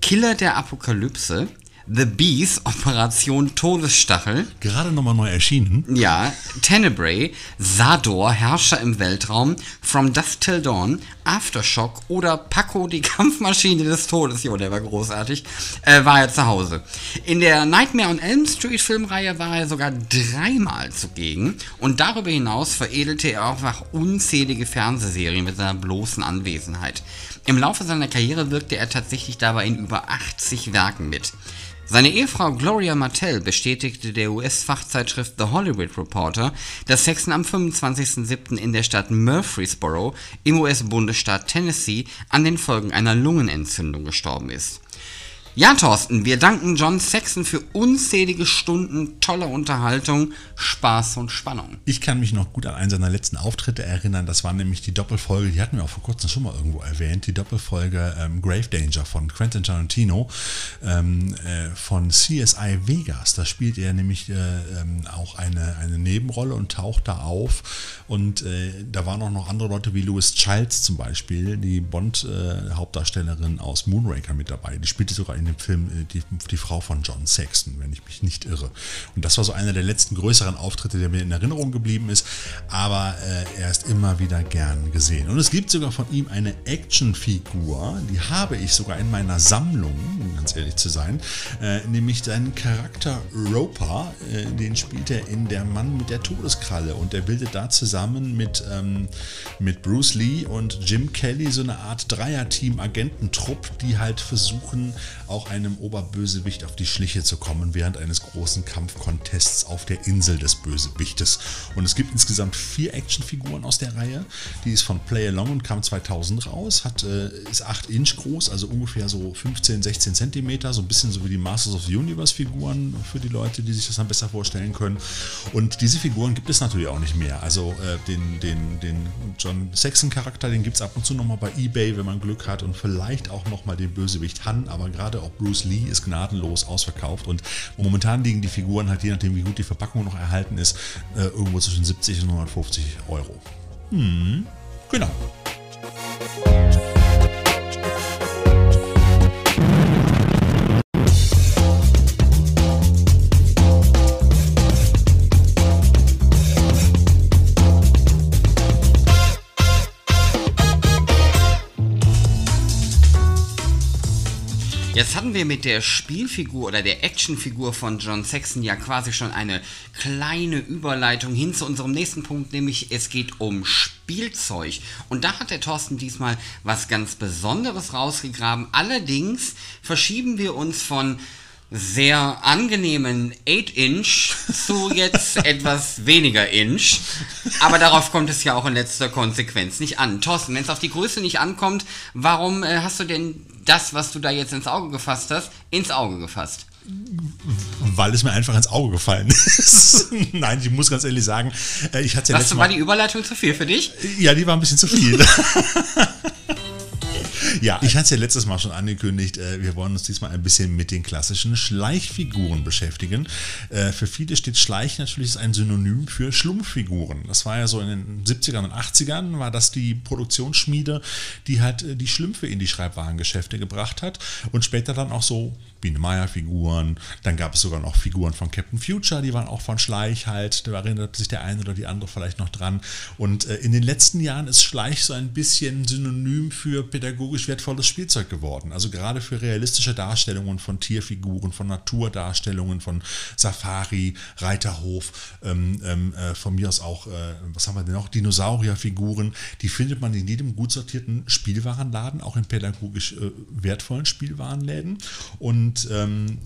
Killer der Apokalypse, The Bees, Operation Todesstachel. Gerade nochmal neu erschienen. Ja, Tenebrae, Sador, Herrscher im Weltraum, From Dusk Till Dawn, Aftershock oder Paco, die Kampfmaschine des Todes, jo, der war großartig, äh, war er zu Hause. In der Nightmare on Elm Street Filmreihe war er sogar dreimal zugegen und darüber hinaus veredelte er auch noch unzählige Fernsehserien mit seiner bloßen Anwesenheit. Im Laufe seiner Karriere wirkte er tatsächlich dabei in über 80 Werken mit. Seine Ehefrau Gloria Martell bestätigte der US-Fachzeitschrift The Hollywood Reporter, dass Sexton am 25.07. in der Stadt Murfreesboro im US-Bundesstaat Tennessee an den Folgen einer Lungenentzündung gestorben ist. Ja, Thorsten, wir danken John Saxon für unzählige Stunden toller Unterhaltung, Spaß und Spannung. Ich kann mich noch gut an einen seiner letzten Auftritte erinnern. Das war nämlich die Doppelfolge, die hatten wir auch vor kurzem schon mal irgendwo erwähnt, die Doppelfolge ähm, Grave Danger von Quentin Tarantino ähm, äh, von CSI Vegas. Da spielt er nämlich äh, ähm, auch eine, eine Nebenrolle und taucht da auf. Und äh, da waren auch noch andere Leute wie Louis Childs zum Beispiel, die Bond-Hauptdarstellerin aus Moonraker mit dabei. Die spielte sogar in in dem Film äh, die, die Frau von John Saxon, wenn ich mich nicht irre. Und das war so einer der letzten größeren Auftritte, der mir in Erinnerung geblieben ist. Aber äh, er ist immer wieder gern gesehen. Und es gibt sogar von ihm eine Actionfigur, die habe ich sogar in meiner Sammlung, um ganz ehrlich zu sein, äh, nämlich seinen Charakter Roper, äh, den spielt er in Der Mann mit der Todeskralle. Und er bildet da zusammen mit, ähm, mit Bruce Lee und Jim Kelly so eine Art Dreierteam-Agententrupp, die halt versuchen, auch einem Oberbösewicht auf die Schliche zu kommen während eines großen Kampfcontests auf der Insel des Bösewichtes. Und es gibt insgesamt vier Actionfiguren aus der Reihe. Die ist von Play Along und kam 2000 raus, hat, äh, ist 8 Inch groß, also ungefähr so 15, 16 Zentimeter, so ein bisschen so wie die Masters of the Universe Figuren für die Leute, die sich das dann besser vorstellen können. Und diese Figuren gibt es natürlich auch nicht mehr. Also äh, den, den, den John Saxon Charakter, den gibt es ab und zu nochmal bei Ebay, wenn man Glück hat und vielleicht auch nochmal den Bösewicht Han, aber gerade auch Bruce Lee ist gnadenlos ausverkauft und momentan liegen die Figuren halt, je nachdem wie gut die Verpackung noch erhalten ist, äh, irgendwo zwischen 70 und 150 Euro. Hm, genau. Jetzt hatten wir mit der Spielfigur oder der Actionfigur von John Saxon ja quasi schon eine kleine Überleitung hin zu unserem nächsten Punkt, nämlich es geht um Spielzeug. Und da hat der Thorsten diesmal was ganz Besonderes rausgegraben. Allerdings verschieben wir uns von sehr angenehmen 8-Inch zu jetzt etwas weniger Inch. Aber darauf kommt es ja auch in letzter Konsequenz nicht an. Thorsten, wenn es auf die Größe nicht ankommt, warum äh, hast du denn das, was du da jetzt ins Auge gefasst hast, ins Auge gefasst? Weil es mir einfach ins Auge gefallen ist. Nein, ich muss ganz ehrlich sagen, äh, ich hatte ja Mal. War die Überleitung zu viel für dich? Ja, die war ein bisschen zu viel. ja, ich hatte es ja letztes Mal schon angekündigt, äh, wir wollen uns diesmal ein bisschen mit den klassischen Schleichfiguren beschäftigen. Äh, für viele steht Schleich natürlich ein Synonym für Schlumpffiguren. Das war ja so in den 70ern und 80ern, war das die Produktionsschmiede, die halt äh, die Schlümpfe in die Schreibwarengeschäfte gebracht hat und später dann auch so Biene Meier-Figuren. Dann gab es sogar noch Figuren von Captain Future, die waren auch von Schleich halt. Da erinnert sich der eine oder die andere vielleicht noch dran. Und in den letzten Jahren ist Schleich so ein bisschen Synonym für pädagogisch wertvolles Spielzeug geworden. Also gerade für realistische Darstellungen von Tierfiguren, von Naturdarstellungen, von Safari, Reiterhof, ähm, ähm, äh, von mir aus auch, äh, was haben wir denn noch, Dinosaurierfiguren. Die findet man in jedem gut sortierten Spielwarenladen, auch in pädagogisch äh, wertvollen Spielwarenläden. Und ähm,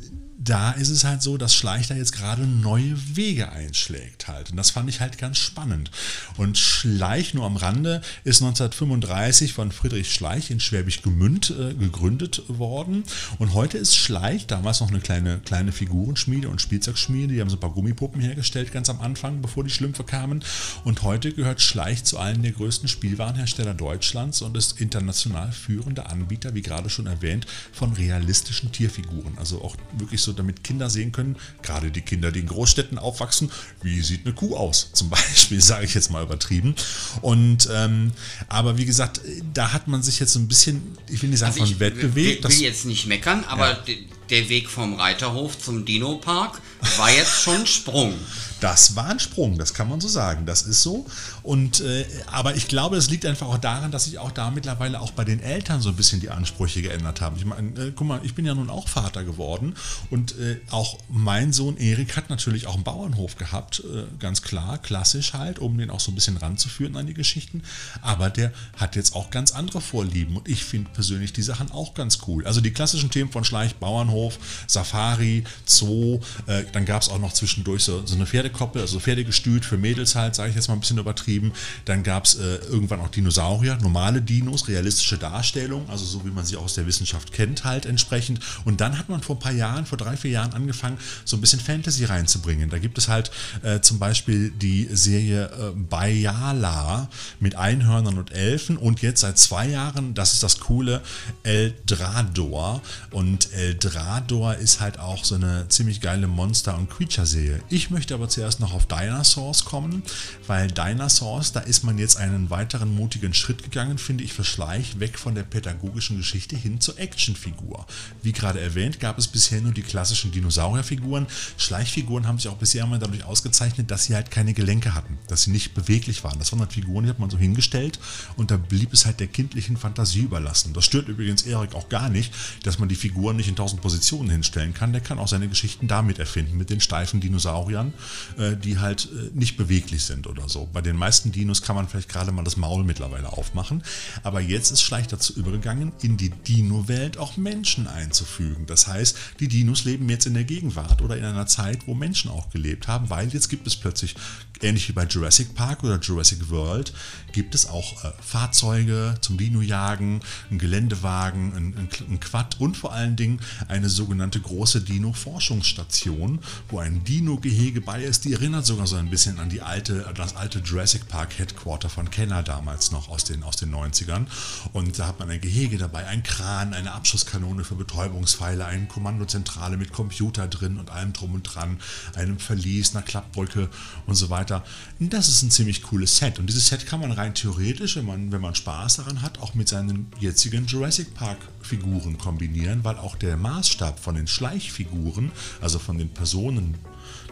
da ist es halt so, dass Schleich da jetzt gerade neue Wege einschlägt halt. Und das fand ich halt ganz spannend. Und Schleich, nur am Rande, ist 1935 von Friedrich Schleich in Schwäbisch Gmünd äh, gegründet worden. Und heute ist Schleich, damals noch eine kleine, kleine Figurenschmiede und Spielzeugschmiede, die haben so ein paar Gummipuppen hergestellt ganz am Anfang, bevor die Schlümpfe kamen. Und heute gehört Schleich zu allen der größten Spielwarenhersteller Deutschlands und ist international führender Anbieter, wie gerade schon erwähnt, von realistischen Tierfiguren. Also auch wirklich so damit Kinder sehen können, gerade die Kinder, die in Großstädten aufwachsen, wie sieht eine Kuh aus, zum Beispiel, sage ich jetzt mal übertrieben. Und ähm, aber wie gesagt, da hat man sich jetzt so ein bisschen, ich will nicht sagen, also von Wett bewegt. Ich will jetzt nicht meckern, aber ja. der Weg vom Reiterhof zum Dino-Park war jetzt schon Sprung. Das war ein Sprung, das kann man so sagen. Das ist so. Und, äh, aber ich glaube, es liegt einfach auch daran, dass sich auch da mittlerweile auch bei den Eltern so ein bisschen die Ansprüche geändert haben. Ich meine, äh, guck mal, ich bin ja nun auch Vater geworden und äh, auch mein Sohn Erik hat natürlich auch einen Bauernhof gehabt, äh, ganz klar, klassisch halt, um den auch so ein bisschen ranzuführen an die Geschichten. Aber der hat jetzt auch ganz andere Vorlieben und ich finde persönlich die Sachen auch ganz cool. Also die klassischen Themen von Schleich, Bauernhof, Safari, Zoo, äh, dann gab es auch noch zwischendurch so, so eine Pferde Pferdekoppel, also Pferdegestüt für Mädels halt, sage ich jetzt mal ein bisschen übertrieben. Dann gab es äh, irgendwann auch Dinosaurier, normale Dinos, realistische Darstellung, also so wie man sie aus der Wissenschaft kennt halt entsprechend. Und dann hat man vor ein paar Jahren, vor drei, vier Jahren angefangen, so ein bisschen Fantasy reinzubringen. Da gibt es halt äh, zum Beispiel die Serie äh, Bayala mit Einhörnern und Elfen und jetzt seit zwei Jahren, das ist das coole, Eldrador. Und Eldrador ist halt auch so eine ziemlich geile Monster- und Creature-Serie. Ich möchte aber zuerst noch auf Dinosaurs kommen, weil Dinosaurs, da ist man jetzt einen weiteren mutigen Schritt gegangen, finde ich, für Schleich, weg von der pädagogischen Geschichte hin zur Actionfigur. Wie gerade erwähnt, gab es bisher nur die klassischen Dinosaurierfiguren. Schleichfiguren haben sich auch bisher immer dadurch ausgezeichnet, dass sie halt keine Gelenke hatten, dass sie nicht beweglich waren. Das waren halt Figuren, die hat man so hingestellt und da blieb es halt der kindlichen Fantasie überlassen. Das stört übrigens Erik auch gar nicht, dass man die Figuren nicht in tausend Positionen hinstellen kann. Der kann auch seine Geschichten damit erfinden, mit den steifen Dinosauriern äh, die halt äh, nicht beweglich sind oder so. Bei den meisten Dinos kann man vielleicht gerade mal das Maul mittlerweile aufmachen. Aber jetzt ist Schleich dazu übergegangen, in die Dino-Welt auch Menschen einzufügen. Das heißt, die Dinos leben jetzt in der Gegenwart oder in einer Zeit, wo Menschen auch gelebt haben, weil jetzt gibt es plötzlich ähnlich wie bei Jurassic Park oder Jurassic World, gibt es auch äh, Fahrzeuge zum Dino-Jagen, einen Geländewagen, ein, ein, Quad und vor allen Dingen eine sogenannte große Dino-Forschungsstation, wo ein Dino-Gehege bei ist. Die erinnert sogar so ein bisschen an die alte, das alte Jurassic Park Headquarter von Kenner damals noch aus den, aus den 90ern. Und da hat man ein Gehege dabei, ein Kran, eine Abschusskanone für Betäubungspfeile, eine Kommandozentrale mit Computer drin und allem drum und dran, einem Verlies, einer Klappbrücke und so weiter. Das ist ein ziemlich cooles Set. Und dieses Set kann man rein theoretisch, wenn man, wenn man Spaß daran hat, auch mit seinen jetzigen Jurassic Park Figuren kombinieren, weil auch der Maßstab von den Schleichfiguren, also von den Personen,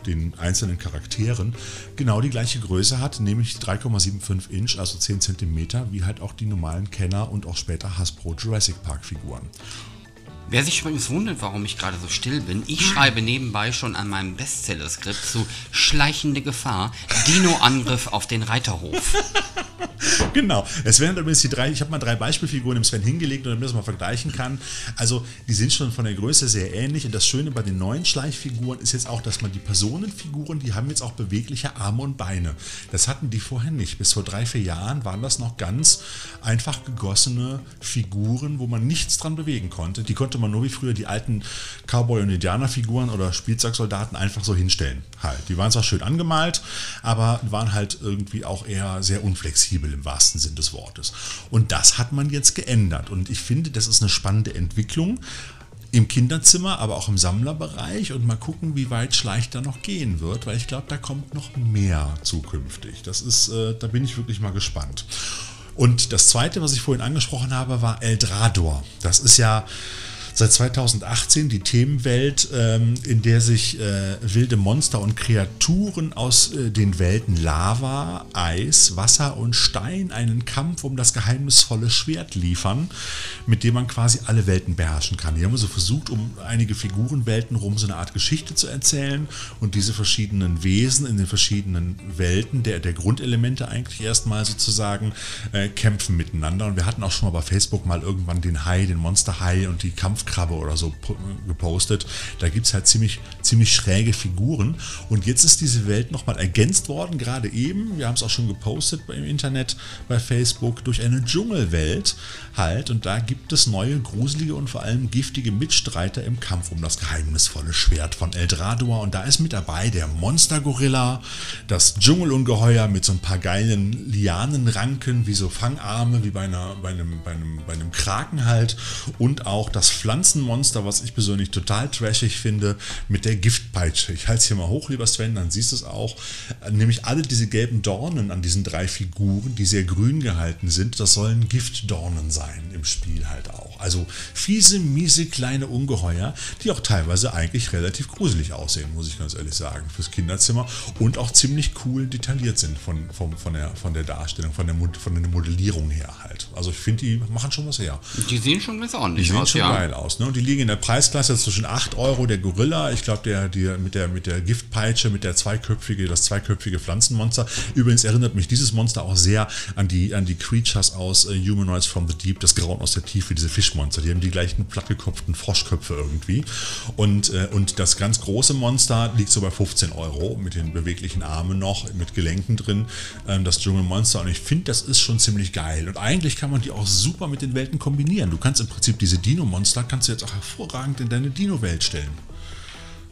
den einzelnen Charakteren, genau die gleiche Größe hat, nämlich 3,75 Inch, also 10 cm, wie halt auch die normalen Kenner und auch später Hasbro Jurassic Park Figuren. Wer sich übrigens wundert, warum ich gerade so still bin, ich schreibe nebenbei schon an meinem Bestseller-Skript zu Schleichende Gefahr, Dino-Angriff auf den Reiterhof. genau. Es wären übrigens die drei, ich habe mal drei Beispielfiguren im Sven hingelegt, damit man das mal vergleichen kann. Also, die sind schon von der Größe sehr ähnlich. Und das Schöne bei den neuen Schleichfiguren ist jetzt auch, dass man die Personenfiguren, die haben jetzt auch bewegliche Arme und Beine. Das hatten die vorher nicht. Bis vor drei, vier Jahren waren das noch ganz einfach gegossene Figuren, wo man nichts dran bewegen konnte. Die konnte konnte man nur wie früher die alten Cowboy- und Indianerfiguren oder Spielzeugsoldaten einfach so hinstellen. Halt. Die waren zwar schön angemalt, aber waren halt irgendwie auch eher sehr unflexibel im wahrsten Sinn des Wortes. Und das hat man jetzt geändert. Und ich finde, das ist eine spannende Entwicklung im Kinderzimmer, aber auch im Sammlerbereich und mal gucken, wie weit Schleich da noch gehen wird, weil ich glaube, da kommt noch mehr zukünftig. Das ist, äh, da bin ich wirklich mal gespannt. Und das zweite, was ich vorhin angesprochen habe, war Eldrador. Das ist ja seit 2018 die Themenwelt, ähm, in der sich äh, wilde Monster und Kreaturen aus äh, den Welten Lava, Eis, Wasser und Stein einen Kampf um das geheimnisvolle Schwert liefern, mit dem man quasi alle Welten beherrschen kann. Die haben so versucht, um einige Figurenwelten rum so eine Art Geschichte zu erzählen und diese verschiedenen Wesen in den verschiedenen Welten, der, der Grundelemente eigentlich erstmal sozusagen, äh, kämpfen miteinander. Und wir hatten auch schon mal bei Facebook mal irgendwann den Hai, den Monster-Hai und die Kampf Krabbe oder so gepostet. Da gibt es halt ziemlich, ziemlich schräge Figuren. Und jetzt ist diese Welt nochmal ergänzt worden, gerade eben. Wir haben es auch schon gepostet im Internet, bei Facebook, durch eine Dschungelwelt halt. Und da gibt es neue, gruselige und vor allem giftige Mitstreiter im Kampf um das geheimnisvolle Schwert von Eldrador. Und da ist mit dabei der Monstergorilla, das Dschungelungeheuer mit so ein paar geilen Lianenranken, wie so Fangarme, wie bei, einer, bei, einem, bei, einem, bei einem Kraken halt. Und auch das Pflanzen Pflanzenmonster, was ich persönlich total trashig finde, mit der Giftpeitsche. Ich halte es hier mal hoch, lieber Sven, dann siehst du es auch. Nämlich alle diese gelben Dornen an diesen drei Figuren, die sehr grün gehalten sind, das sollen Giftdornen sein im Spiel halt auch. Also fiese, miese, kleine Ungeheuer, die auch teilweise eigentlich relativ gruselig aussehen, muss ich ganz ehrlich sagen, fürs Kinderzimmer und auch ziemlich cool detailliert sind von, von, von, der, von der Darstellung, von der, von der Modellierung her halt. Also ich finde, die machen schon was her. Die sehen schon ganz ordentlich aus. Die sehen schon ja. geil aus aus. Ne? Und die liegen in der Preisklasse zwischen 8 Euro der Gorilla, ich glaube der, der, mit, der, mit der Giftpeitsche, mit der zweiköpfige, das zweiköpfige Pflanzenmonster. Übrigens erinnert mich dieses Monster auch sehr an die, an die Creatures aus äh, Humanoids from the Deep, das Grauen aus der Tiefe, diese Fischmonster. Die haben die gleichen plattgekopften Froschköpfe irgendwie. Und, äh, und das ganz große Monster liegt so bei 15 Euro mit den beweglichen Armen noch, mit Gelenken drin, ähm, das Dschungelmonster. Und ich finde, das ist schon ziemlich geil. Und eigentlich kann man die auch super mit den Welten kombinieren. Du kannst im Prinzip diese Dino-Monster, kannst du jetzt auch hervorragend in deine Dino-Welt stellen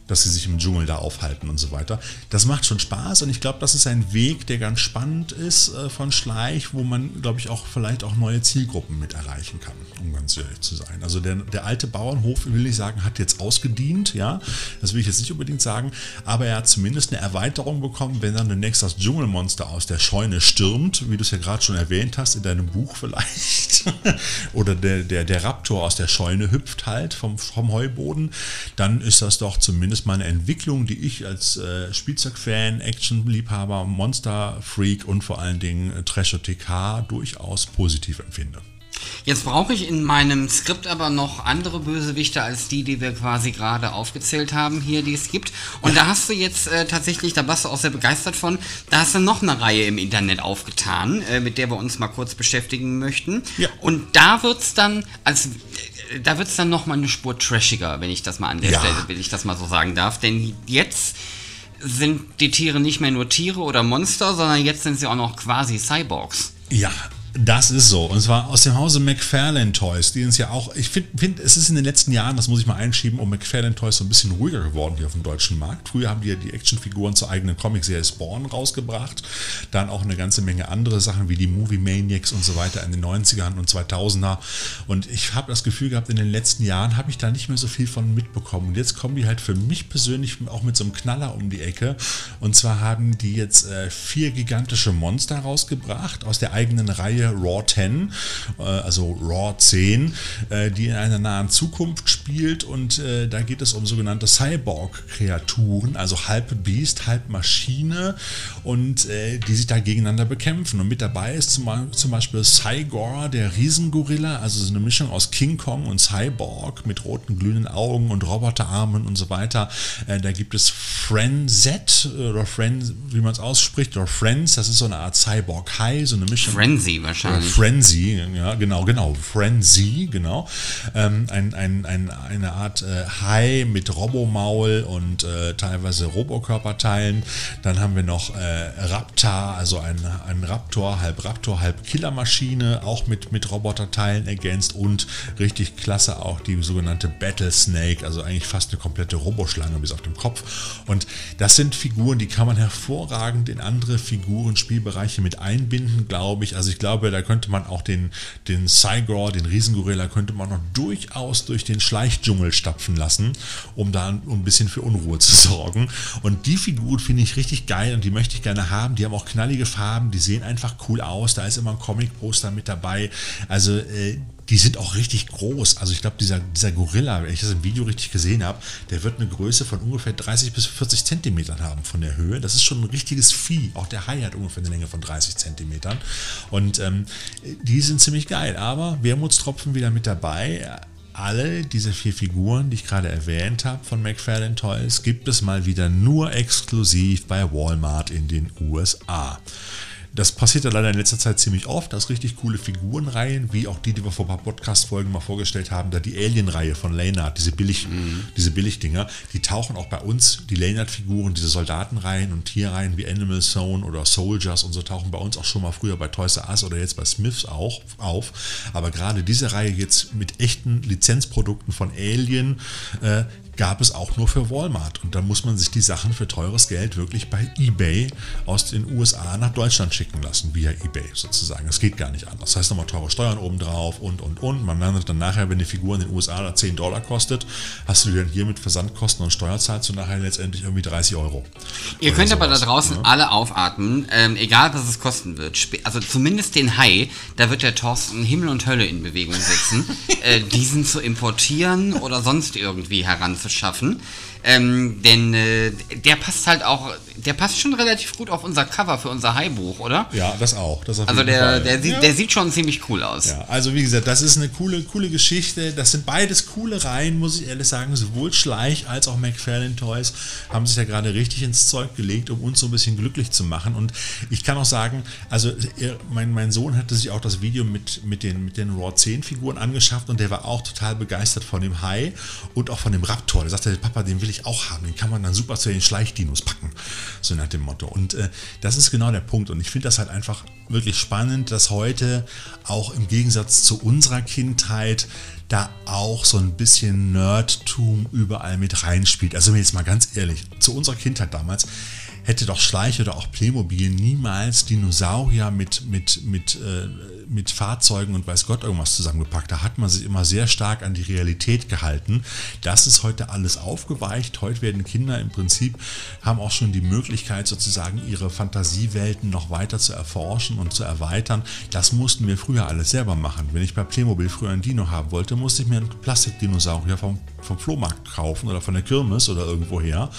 dass sie sich im Dschungel da aufhalten und so weiter. Das macht schon Spaß und ich glaube, das ist ein Weg, der ganz spannend ist äh, von Schleich, wo man, glaube ich, auch vielleicht auch neue Zielgruppen mit erreichen kann, um ganz ehrlich zu sein. Also der, der alte Bauernhof, will ich sagen, hat jetzt ausgedient, ja, das will ich jetzt nicht unbedingt sagen, aber er hat zumindest eine Erweiterung bekommen, wenn dann demnächst das Dschungelmonster aus der Scheune stürmt, wie du es ja gerade schon erwähnt hast, in deinem Buch vielleicht, oder der, der, der Raptor aus der Scheune hüpft halt vom, vom Heuboden, dann ist das doch zumindest zumindest mal eine Entwicklung, die ich als äh, Spielzeugfan, Actionliebhaber, Monster-Freak und vor allen Dingen äh, Trasher-TK durchaus positiv empfinde. Jetzt brauche ich in meinem Skript aber noch andere Bösewichte als die, die wir quasi gerade aufgezählt haben hier, die es gibt. Und da hast du jetzt äh, tatsächlich, da warst du auch sehr begeistert von, da hast du noch eine Reihe im Internet aufgetan, äh, mit der wir uns mal kurz beschäftigen möchten. Ja. Und da wird es dann, als da wird es dann nochmal eine Spur trashiger, wenn ich das mal an der ja. Stelle, wenn ich das mal so sagen darf. Denn jetzt sind die Tiere nicht mehr nur Tiere oder Monster, sondern jetzt sind sie auch noch quasi Cyborgs. Ja, das ist so. Und zwar aus dem Hause McFarlane Toys, die uns ja auch, ich finde, find, es ist in den letzten Jahren, das muss ich mal einschieben, um McFarlane Toys so ein bisschen ruhiger geworden hier auf dem deutschen Markt. Früher haben die ja die Actionfiguren zur eigenen Comicserie Spawn rausgebracht. Dann auch eine ganze Menge andere Sachen wie die Movie Maniacs und so weiter in den 90ern und 2000er. Und ich habe das Gefühl gehabt, in den letzten Jahren habe ich da nicht mehr so viel von mitbekommen. Und jetzt kommen die halt für mich persönlich auch mit so einem Knaller um die Ecke. Und zwar haben die jetzt äh, vier gigantische Monster rausgebracht aus der eigenen Reihe Serie Raw 10, äh, also Raw 10, äh, die in einer nahen Zukunft spielt und äh, da geht es um sogenannte Cyborg-Kreaturen, also halb Biest, halb Maschine und die sich da gegeneinander bekämpfen. Und mit dabei ist zum, Beispiel Cygor, der Riesengorilla, also so eine Mischung aus King Kong und Cyborg mit roten glühenden Augen und Roboterarmen und so weiter. Da gibt es Frenzet oder Fren, wie man es ausspricht, oder Friends, das ist so eine Art Cyborg-High, so eine Mischung. Frenzy wahrscheinlich wahrscheinlich. Frenzy, ja, genau, genau, Frenzy, genau. Ähm, ein, ein, ein, eine Art äh, Hai mit Robomaul und äh, teilweise Robokörperteilen. Dann haben wir noch äh, Raptor, also ein, ein Raptor, halb Raptor, halb Killermaschine, auch mit, mit Roboterteilen ergänzt und richtig klasse auch die sogenannte Battle Snake, also eigentlich fast eine komplette Roboschlange bis auf den Kopf. Und das sind Figuren, die kann man hervorragend in andere Figuren, Spielbereiche mit einbinden, glaube ich. Also ich glaube, da könnte man auch den, den Cygor, den Riesengorilla, könnte man noch durchaus durch den Schleichdschungel stapfen lassen, um da ein bisschen für Unruhe zu sorgen. Und die Figuren finde ich richtig geil und die möchte ich gerne haben. Die haben auch knallige Farben, die sehen einfach cool aus. Da ist immer ein Comic-Poster mit dabei. Also äh, die sind auch richtig groß. Also ich glaube, dieser, dieser Gorilla, wenn ich das im Video richtig gesehen habe, der wird eine Größe von ungefähr 30 bis 40 Zentimetern haben von der Höhe. Das ist schon ein richtiges Vieh. Auch der Hai hat ungefähr eine Länge von 30 Zentimetern. Und ähm, die sind ziemlich geil. Aber Wermutstropfen wieder mit dabei. Alle diese vier Figuren, die ich gerade erwähnt habe von McFarlane Toys, gibt es mal wieder nur exklusiv bei Walmart in den USA. Das passiert ja leider in letzter Zeit ziemlich oft, dass richtig coole Figurenreihen, wie auch die, die wir vor ein paar Podcast-Folgen mal vorgestellt haben, da die Alien-Reihe von Leonard, diese Billig, mhm. diese Billigdinger, die tauchen auch bei uns, die Leonard-Figuren, diese Soldatenreihen und Tierreihen wie Animal Zone oder Soldiers und so tauchen bei uns auch schon mal früher bei Toys R Us oder jetzt bei Smiths auch auf. Aber gerade diese Reihe jetzt mit echten Lizenzprodukten von Alien, äh, gab es auch nur für Walmart. Und da muss man sich die Sachen für teures Geld wirklich bei eBay aus den USA nach Deutschland schicken lassen, via eBay sozusagen. Das geht gar nicht anders. Das heißt nochmal teure Steuern obendrauf und, und, und. Man landet dann nachher, wenn die Figur in den USA da 10 Dollar kostet, hast du dann hier mit Versandkosten und Steuer zahlst du nachher letztendlich irgendwie 30 Euro. Ihr könnt sowas, aber da draußen ne? alle aufatmen, ähm, egal was es kosten wird. Also zumindest den Hai, da wird der Thorsten Himmel und Hölle in Bewegung setzen, äh, diesen zu importieren oder sonst irgendwie heranzuziehen zu schaffen. Ähm, denn äh, der passt halt auch, der passt schon relativ gut auf unser Cover für unser Haibuch, oder? Ja, das auch. Das also der, der, sieht, ja. der sieht schon ziemlich cool aus. Ja, also wie gesagt, das ist eine coole, coole Geschichte. Das sind beides coole Reihen, muss ich ehrlich sagen. Sowohl Schleich als auch McFarlane Toys haben sich ja gerade richtig ins Zeug gelegt, um uns so ein bisschen glücklich zu machen. Und ich kann auch sagen, also mein, mein Sohn hatte sich auch das Video mit, mit, den, mit den Raw 10 Figuren angeschafft und der war auch total begeistert von dem Hai und auch von dem Raptor. Der sagte, Papa, den will ich ich auch haben. Den kann man dann super zu den Schleichdinos packen. So nach dem Motto. Und äh, das ist genau der Punkt. Und ich finde das halt einfach wirklich spannend, dass heute auch im Gegensatz zu unserer Kindheit da auch so ein bisschen Nerdtum überall mit reinspielt. Also jetzt mal ganz ehrlich, zu unserer Kindheit damals hätte doch Schleich oder auch Playmobil niemals Dinosaurier mit, mit, mit, äh, mit Fahrzeugen und weiß Gott irgendwas zusammengepackt. Da hat man sich immer sehr stark an die Realität gehalten. Das ist heute alles aufgeweicht. Heute werden Kinder im Prinzip, haben auch schon die Möglichkeit sozusagen ihre Fantasiewelten noch weiter zu erforschen und zu erweitern. Das mussten wir früher alles selber machen. Wenn ich bei Playmobil früher ein Dino haben wollte, musste ich mir einen Plastikdinosaurier vom, vom Flohmarkt kaufen oder von der Kirmes oder irgendwoher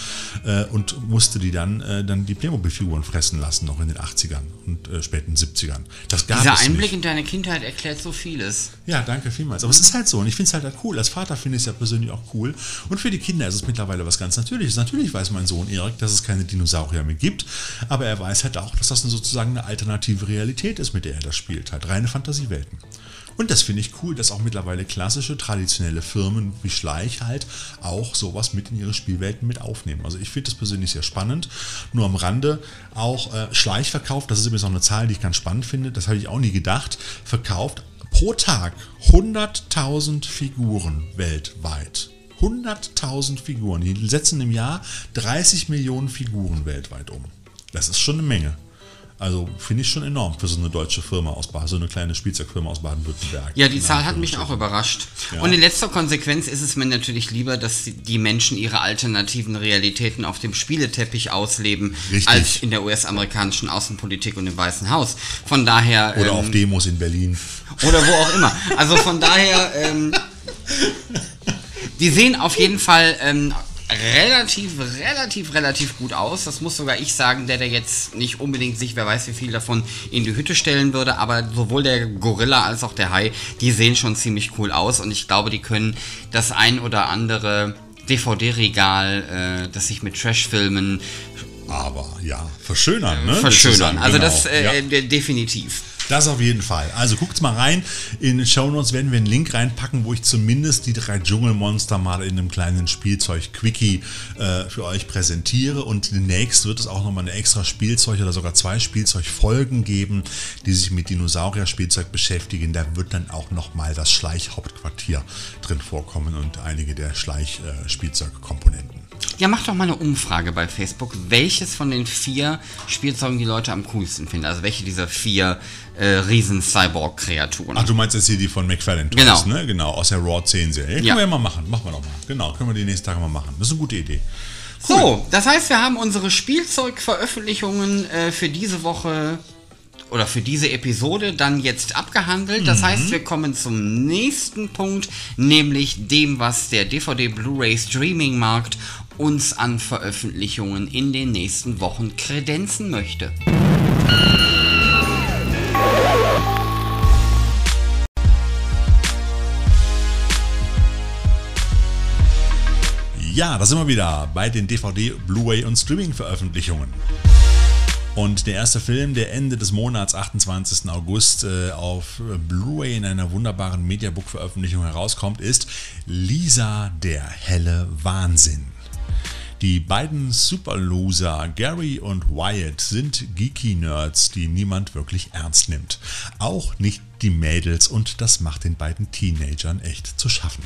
äh, und musste die dann äh, äh, dann die Playmobil-Figuren fressen lassen, noch in den 80ern und äh, späten 70ern. Das gab Dieser es Einblick nicht. in deine Kindheit erklärt so vieles. Ja, danke vielmals. Aber es ist halt so und ich finde es halt, halt cool. Als Vater finde ich es ja persönlich auch cool. Und für die Kinder ist es mittlerweile was ganz Natürliches. Natürlich weiß mein Sohn Erik, dass es keine Dinosaurier mehr gibt, aber er weiß halt auch, dass das sozusagen eine alternative Realität ist, mit der er das spielt. Halt reine Fantasiewelten. Und das finde ich cool, dass auch mittlerweile klassische, traditionelle Firmen wie Schleich halt auch sowas mit in ihre Spielwelten mit aufnehmen. Also ich finde das persönlich sehr spannend. Nur am Rande auch äh, Schleich verkauft, das ist übrigens auch eine Zahl, die ich ganz spannend finde, das habe ich auch nie gedacht, verkauft pro Tag 100.000 Figuren weltweit. 100.000 Figuren. Die setzen im Jahr 30 Millionen Figuren weltweit um. Das ist schon eine Menge. Also finde ich schon enorm für so eine deutsche Firma aus Baden, so eine kleine Spielzeugfirma aus Baden-Württemberg. Ja, die Zahl hat mich auch überrascht. Ja. Und in letzter Konsequenz ist es mir natürlich lieber, dass die Menschen ihre alternativen Realitäten auf dem Spieleteppich ausleben, Richtig. als in der US-amerikanischen Außenpolitik und im Weißen Haus. Von daher. Oder ähm, auf Demos in Berlin. Oder wo auch immer. Also von daher. Ähm, die sehen auf jeden Fall ähm, relativ, relativ, relativ gut aus. Das muss sogar ich sagen, der der jetzt nicht unbedingt sich, wer weiß wie viel davon, in die Hütte stellen würde. Aber sowohl der Gorilla als auch der Hai, die sehen schon ziemlich cool aus. Und ich glaube, die können das ein oder andere DVD-Regal, äh, das sich mit Trash-Filmen aber ja, verschönern, ne? Verschönern, also genau. das äh, ja. definitiv. Das auf jeden Fall. Also guckt mal rein. In den Show Notes werden wir einen Link reinpacken, wo ich zumindest die drei Dschungelmonster mal in einem kleinen Spielzeug-Quickie äh, für euch präsentiere. Und demnächst wird es auch nochmal eine extra Spielzeug oder sogar zwei Spielzeugfolgen geben, die sich mit Dinosaurier-Spielzeug beschäftigen. Da wird dann auch nochmal das Schleichhauptquartier drin vorkommen und einige der Schleichspielzeugkomponenten. Ja, mach doch mal eine Umfrage bei Facebook, welches von den vier Spielzeugen die Leute am coolsten finden. Also welche dieser vier äh, Riesen-Cyborg-Kreaturen. Ach, du meinst jetzt hier die von McFarlane Toys, Genau. ne? Genau, aus der Raw 10-Serie. Ja. Können wir ja mal machen. Machen wir doch mal. Genau, können wir die nächsten Tage mal machen. Das ist eine gute Idee. So, das heißt, wir haben unsere Spielzeugveröffentlichungen äh, für diese Woche oder für diese Episode dann jetzt abgehandelt. Das heißt, wir kommen zum nächsten Punkt, nämlich dem, was der DVD Blu-ray Streaming Markt uns an Veröffentlichungen in den nächsten Wochen kredenzen möchte. Ja, da sind wir wieder bei den DVD, Blu-ray und Streaming-Veröffentlichungen. Und der erste Film, der Ende des Monats, 28. August, äh, auf Blu-ray in einer wunderbaren Mediabook-Veröffentlichung herauskommt, ist Lisa der helle Wahnsinn. Die beiden Superloser Gary und Wyatt sind Geeky-Nerds, die niemand wirklich ernst nimmt. Auch nicht die Mädels und das macht den beiden Teenagern echt zu schaffen.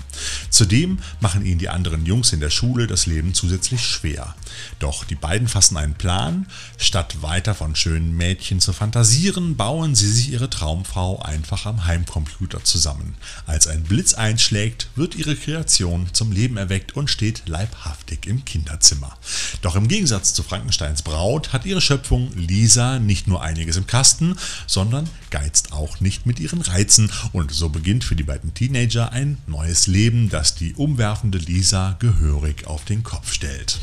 Zudem machen ihnen die anderen Jungs in der Schule das Leben zusätzlich schwer. Doch die beiden fassen einen Plan. Statt weiter von schönen Mädchen zu fantasieren, bauen sie sich ihre Traumfrau einfach am Heimcomputer zusammen. Als ein Blitz einschlägt, wird ihre Kreation zum Leben erweckt und steht leibhaftig im Kinderzimmer. Doch im Gegensatz zu Frankensteins Braut hat ihre Schöpfung Lisa nicht nur einiges im Kasten, sondern geizt auch nicht mit ihren Reizen und so beginnt für die beiden Teenager ein neues Leben, das die umwerfende Lisa gehörig auf den Kopf stellt.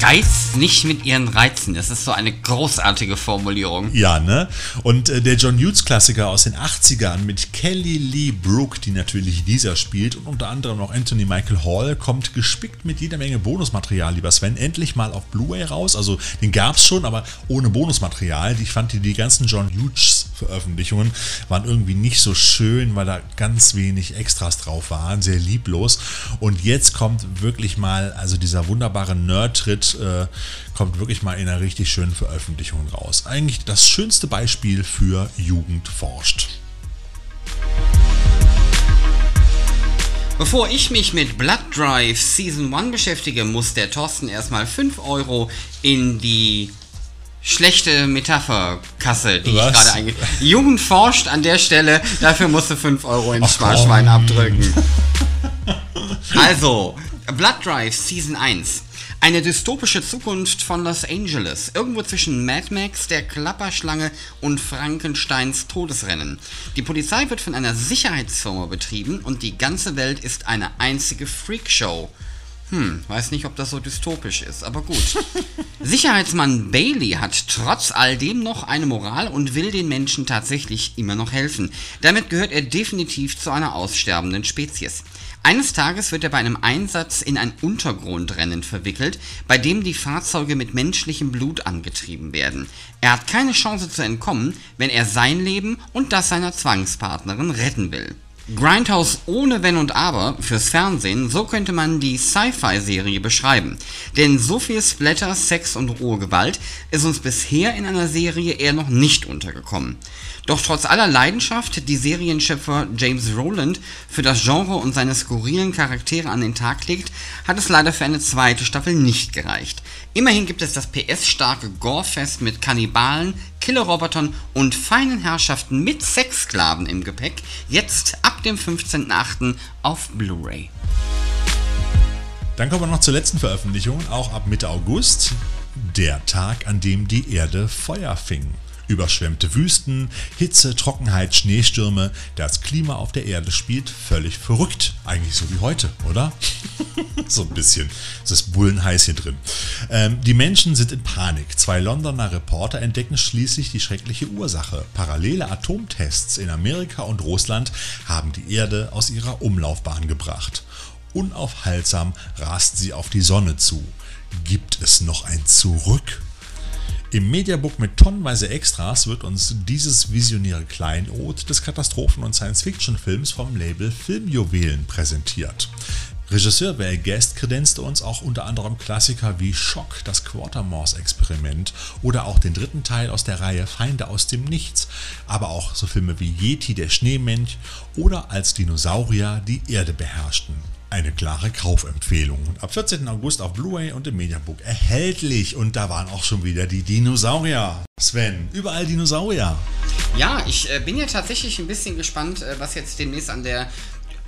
Geist nicht mit ihren Reizen. Das ist so eine großartige Formulierung. Ja, ne? Und äh, der John Hughes Klassiker aus den 80ern mit Kelly Lee Brooke, die natürlich Lisa spielt und unter anderem noch Anthony Michael Hall, kommt gespickt mit jeder Menge Bonusmaterial, lieber Sven, endlich mal auf Blu-ray raus. Also den gab's schon, aber ohne Bonusmaterial. Ich fand die, die ganzen John Hughes Veröffentlichungen waren irgendwie nicht so schön, weil da ganz wenig Extras drauf waren, sehr lieblos. Und jetzt kommt wirklich mal, also dieser wunderbare Nerd-Tritt äh, kommt wirklich mal in einer richtig schönen Veröffentlichung raus. Eigentlich das schönste Beispiel für Jugend forscht. Bevor ich mich mit Blood Drive Season 1 beschäftige, muss der Thorsten erstmal 5 Euro in die schlechte Metapherkasse, die Was? ich gerade einge... Jugend forscht an der Stelle, dafür musst du 5 Euro ins Ach, Sparschwein komm. abdrücken. Also, Blood Drive Season 1. Eine dystopische Zukunft von Los Angeles. Irgendwo zwischen Mad Max, der Klapperschlange und Frankensteins Todesrennen. Die Polizei wird von einer Sicherheitsfirma betrieben und die ganze Welt ist eine einzige Freakshow. Hm, weiß nicht, ob das so dystopisch ist, aber gut. Sicherheitsmann Bailey hat trotz all dem noch eine Moral und will den Menschen tatsächlich immer noch helfen. Damit gehört er definitiv zu einer aussterbenden Spezies. Eines Tages wird er bei einem Einsatz in ein Untergrundrennen verwickelt, bei dem die Fahrzeuge mit menschlichem Blut angetrieben werden. Er hat keine Chance zu entkommen, wenn er sein Leben und das seiner Zwangspartnerin retten will. Grindhouse ohne Wenn und Aber fürs Fernsehen, so könnte man die Sci-Fi-Serie beschreiben. Denn so viel Splatter, Sex und rohe Gewalt ist uns bisher in einer Serie eher noch nicht untergekommen. Doch trotz aller Leidenschaft, die Serienschöpfer James Rowland für das Genre und seine skurrilen Charaktere an den Tag legt, hat es leider für eine zweite Staffel nicht gereicht. Immerhin gibt es das PS-starke Gorefest mit Kannibalen, Killerrobotern und feinen Herrschaften mit Sexsklaven im Gepäck, jetzt ab dem 15.8. auf Blu-ray. Dann kommen wir noch zur letzten Veröffentlichung, auch ab Mitte August. Der Tag, an dem die Erde Feuer fing. Überschwemmte Wüsten, Hitze, Trockenheit, Schneestürme. Das Klima auf der Erde spielt völlig verrückt. Eigentlich so wie heute, oder? so ein bisschen. Es ist bullenheiß hier drin. Ähm, die Menschen sind in Panik. Zwei Londoner Reporter entdecken schließlich die schreckliche Ursache. Parallele Atomtests in Amerika und Russland haben die Erde aus ihrer Umlaufbahn gebracht. Unaufhaltsam rast sie auf die Sonne zu. Gibt es noch ein Zurück? Im Mediabook mit tonnenweise Extras wird uns dieses visionäre Kleinod des Katastrophen- und Science-Fiction-Films vom Label Filmjuwelen präsentiert. Regisseur Val Guest kredenzte uns auch unter anderem Klassiker wie Schock, das Quatermorse-Experiment oder auch den dritten Teil aus der Reihe Feinde aus dem Nichts, aber auch so Filme wie Yeti, der Schneemensch oder als Dinosaurier die Erde beherrschten. Eine klare Kaufempfehlung. Ab 14. August auf Blu-ray und im Mediabook erhältlich. Und da waren auch schon wieder die Dinosaurier. Sven, überall Dinosaurier. Ja, ich äh, bin ja tatsächlich ein bisschen gespannt, äh, was jetzt demnächst an der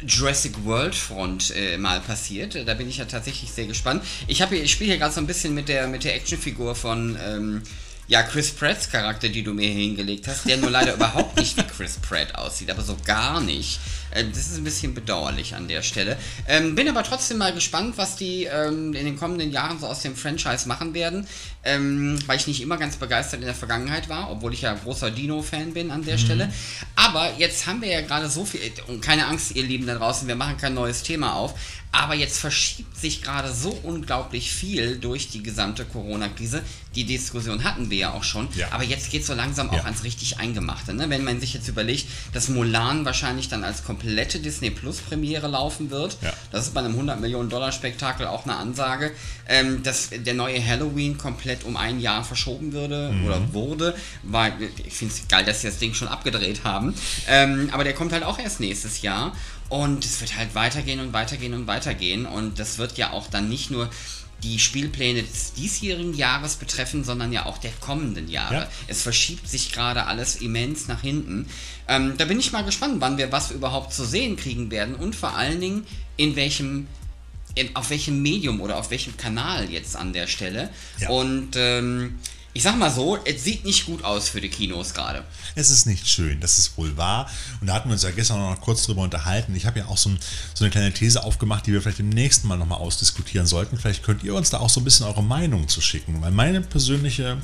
Jurassic World Front äh, mal passiert. Da bin ich ja tatsächlich sehr gespannt. Ich, ich spiele hier gerade so ein bisschen mit der, mit der Actionfigur von ähm, ja, Chris Pratts Charakter, die du mir hier hingelegt hast, der nur leider überhaupt nicht wie Chris Pratt aussieht, aber so gar nicht. Äh, das ist ein bisschen bedauerlich an der Stelle. Ähm, bin aber trotzdem mal gespannt, was die ähm, in den kommenden Jahren so aus dem Franchise machen werden, ähm, weil ich nicht immer ganz begeistert in der Vergangenheit war, obwohl ich ja großer Dino-Fan bin an der mhm. Stelle. Aber jetzt haben wir ja gerade so viel, und keine Angst, ihr Lieben da draußen, wir machen kein neues Thema auf, aber jetzt verschiebt sich gerade so unglaublich viel durch die gesamte Corona-Krise. Die Diskussion hatten wir ja auch schon. Ja. Aber jetzt geht es so langsam auch ja. ans richtig Eingemachte. Ne? Wenn man sich jetzt überlegt, dass Mulan wahrscheinlich dann als komplette Disney Plus Premiere laufen wird. Ja. Das ist bei einem 100 Millionen Dollar Spektakel auch eine Ansage. Ähm, dass der neue Halloween komplett um ein Jahr verschoben würde mhm. oder wurde. Weil ich finde es geil, dass sie das Ding schon abgedreht haben. Ähm, aber der kommt halt auch erst nächstes Jahr. Und es wird halt weitergehen und weitergehen und weitergehen. Und das wird ja auch dann nicht nur die Spielpläne des diesjährigen Jahres betreffen, sondern ja auch der kommenden Jahre. Ja. Es verschiebt sich gerade alles immens nach hinten. Ähm, da bin ich mal gespannt, wann wir was überhaupt zu sehen kriegen werden und vor allen Dingen in welchem in, auf welchem Medium oder auf welchem Kanal jetzt an der Stelle. Ja. Und ähm, ich sag mal so, es sieht nicht gut aus für die Kinos gerade. Es ist nicht schön, das ist wohl wahr. Und da hatten wir uns ja gestern noch kurz drüber unterhalten. Ich habe ja auch so, ein, so, eine kleine These aufgemacht, die wir vielleicht im nächsten Mal nochmal ausdiskutieren sollten. Vielleicht könnt ihr uns da auch so ein bisschen eure Meinung zu schicken. Weil meine persönliche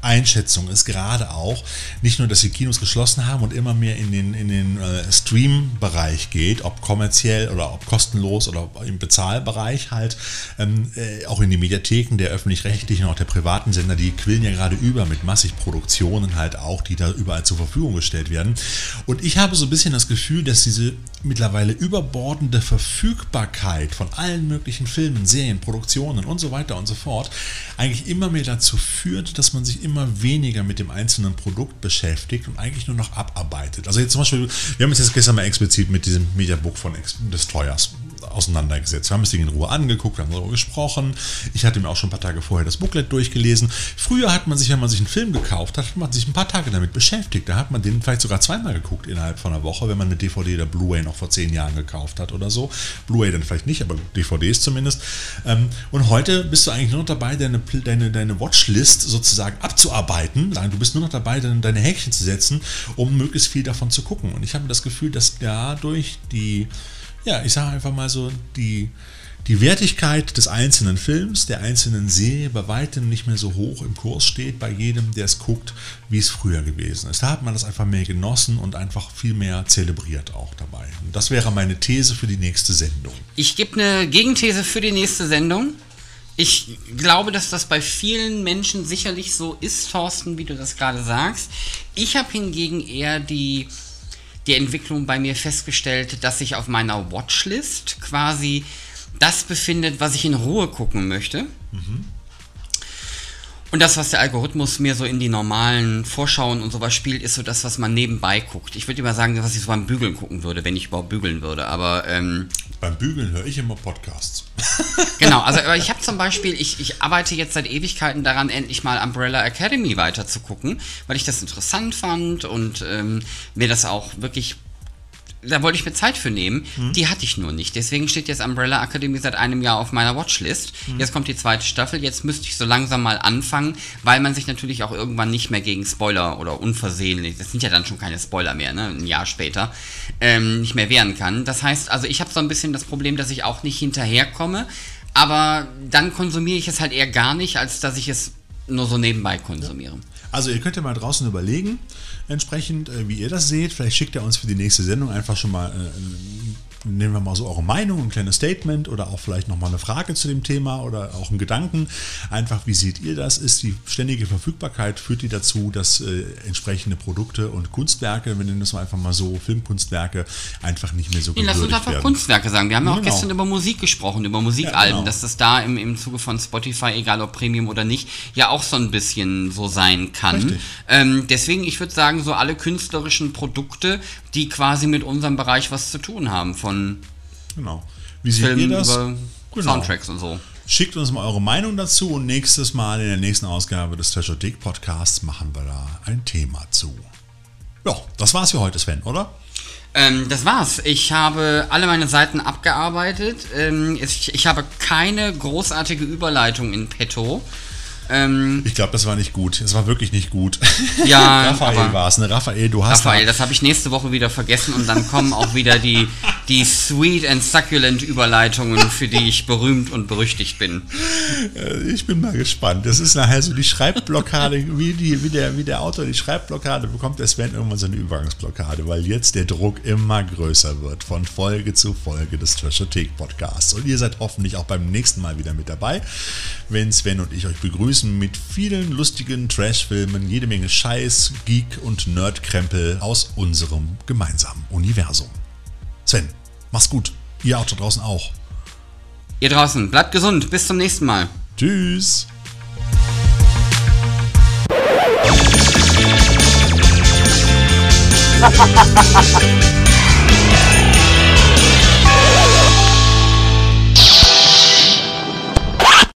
Einschätzung ist gerade auch nicht nur, dass die Kinos geschlossen haben und immer mehr in den, in den äh, Stream-Bereich geht, ob kommerziell oder ob kostenlos oder im Bezahlbereich halt, ähm, äh, auch in die Mediatheken der öffentlich-rechtlichen und auch der privaten Sender, die quillen ja gerade über mit massig Produktionen halt auch, die da überall zur Verfügung gestellt werden. Und ich habe so ein bisschen das Gefühl, dass diese mittlerweile überbordende Verfügbarkeit von allen möglichen Filmen, Serien, Produktionen und so weiter und so fort eigentlich immer mehr dazu führt, dass man sich immer weniger mit dem einzelnen Produkt beschäftigt und eigentlich nur noch abarbeitet. Also jetzt zum Beispiel, wir haben uns jetzt gestern mal explizit mit diesem Mediabook von Destroyers auseinandergesetzt. Wir haben es in Ruhe angeguckt, wir haben darüber gesprochen. Ich hatte mir auch schon ein paar Tage vorher das Booklet durchgelesen. Früher hat man sich, wenn man sich einen Film gekauft hat, hat man sich ein paar Tage damit beschäftigt. Da hat man den vielleicht sogar zweimal geguckt innerhalb von einer Woche, wenn man eine DVD oder Blu-ray noch vor zehn Jahren gekauft hat oder so. Blu-ray dann vielleicht nicht, aber DVDs zumindest. Ähm, und heute bist du eigentlich nur noch dabei, deine, deine, deine Watchlist sozusagen abzuarbeiten. Du bist nur noch dabei, deine Häkchen zu setzen, um möglichst viel davon zu gucken. Und ich habe das Gefühl, dass dadurch die ja, ich sage einfach mal so, die, die Wertigkeit des einzelnen Films, der einzelnen Serie bei weitem nicht mehr so hoch im Kurs steht bei jedem, der es guckt, wie es früher gewesen ist. Da hat man das einfach mehr genossen und einfach viel mehr zelebriert auch dabei. Und das wäre meine These für die nächste Sendung. Ich gebe eine Gegenthese für die nächste Sendung. Ich glaube, dass das bei vielen Menschen sicherlich so ist, Thorsten, wie du das gerade sagst. Ich habe hingegen eher die die Entwicklung bei mir festgestellt, dass sich auf meiner Watchlist quasi das befindet, was ich in Ruhe gucken möchte. Mhm. Und das, was der Algorithmus mir so in die normalen Vorschauen und sowas spielt, ist so das, was man nebenbei guckt. Ich würde immer sagen, was ich so beim Bügeln gucken würde, wenn ich überhaupt bügeln würde. Aber ähm, beim Bügeln höre ich immer Podcasts. genau, also ich habe zum Beispiel, ich, ich arbeite jetzt seit Ewigkeiten daran, endlich mal Umbrella Academy weiter zu gucken, weil ich das interessant fand und ähm, mir das auch wirklich da wollte ich mir Zeit für nehmen. Mhm. Die hatte ich nur nicht. Deswegen steht jetzt Umbrella Academy seit einem Jahr auf meiner Watchlist. Mhm. Jetzt kommt die zweite Staffel. Jetzt müsste ich so langsam mal anfangen, weil man sich natürlich auch irgendwann nicht mehr gegen Spoiler oder unversehentlich, das sind ja dann schon keine Spoiler mehr, ne? ein Jahr später, ähm, nicht mehr wehren kann. Das heißt, also ich habe so ein bisschen das Problem, dass ich auch nicht hinterherkomme. Aber dann konsumiere ich es halt eher gar nicht, als dass ich es nur so nebenbei konsumiere. Also ihr könnt ja mal draußen überlegen, entsprechend, äh, wie ihr das seht. Vielleicht schickt ihr uns für die nächste Sendung einfach schon mal äh, nehmen wir mal so eure Meinung, ein kleines Statement oder auch vielleicht nochmal eine Frage zu dem Thema oder auch einen Gedanken. Einfach, wie seht ihr das? Ist die ständige Verfügbarkeit, führt die dazu, dass äh, entsprechende Produkte und Kunstwerke, wir nennen das mal einfach mal so, Filmkunstwerke, einfach nicht mehr so Nee, lass uns einfach werden? Kunstwerke sagen. Wir haben ja auch Genau. gestern über Musik gesprochen, über Musikalben, Ja, genau. dass das da im, im Zuge von Spotify, egal ob Premium oder nicht, ja auch so ein bisschen so sein kann. Ähm, deswegen, ich würde sagen, so alle künstlerischen Produkte, die quasi mit unserem Bereich was zu tun haben, von Genau. Wie seht Filmen ihr das? über Genau. Soundtracks und so. Schickt uns mal eure Meinung dazu und nächstes Mal in der nächsten Ausgabe des Treasure Dick Podcasts machen wir da ein Thema zu. Ja, das war's für heute, Sven, oder? Ähm, das war's. Ich habe alle meine Seiten abgearbeitet. Ähm, ich, ich habe keine großartige Überleitung in petto. Ähm, Ich glaube, das war nicht gut. Es war wirklich nicht gut. Ja, Raphael war es, ne? Raphael, du hast Raphael, da, das habe ich nächste Woche wieder vergessen und dann kommen auch wieder die, die sweet and succulent Überleitungen, für die ich berühmt und berüchtigt bin. äh, ich bin mal gespannt. Das ist nachher so die Schreibblockade, wie, die, wie, der, wie der Autor die Schreibblockade bekommt, der Sven irgendwann so eine Übergangsblockade, weil jetzt der Druck immer größer wird von Folge zu Folge des Trashothek Podcasts. Und ihr seid hoffentlich auch beim nächsten Mal wieder mit dabei, wenn Sven und ich euch begrüßen mit vielen lustigen Trash-Filmen, jede Menge Scheiß, Geek und Nerdkrempel aus unserem gemeinsamen Universum. Sven, mach's gut. Ihr auch da draußen auch. Ihr draußen, bleibt gesund, bis zum nächsten Mal. Tschüss. ha ha ha ha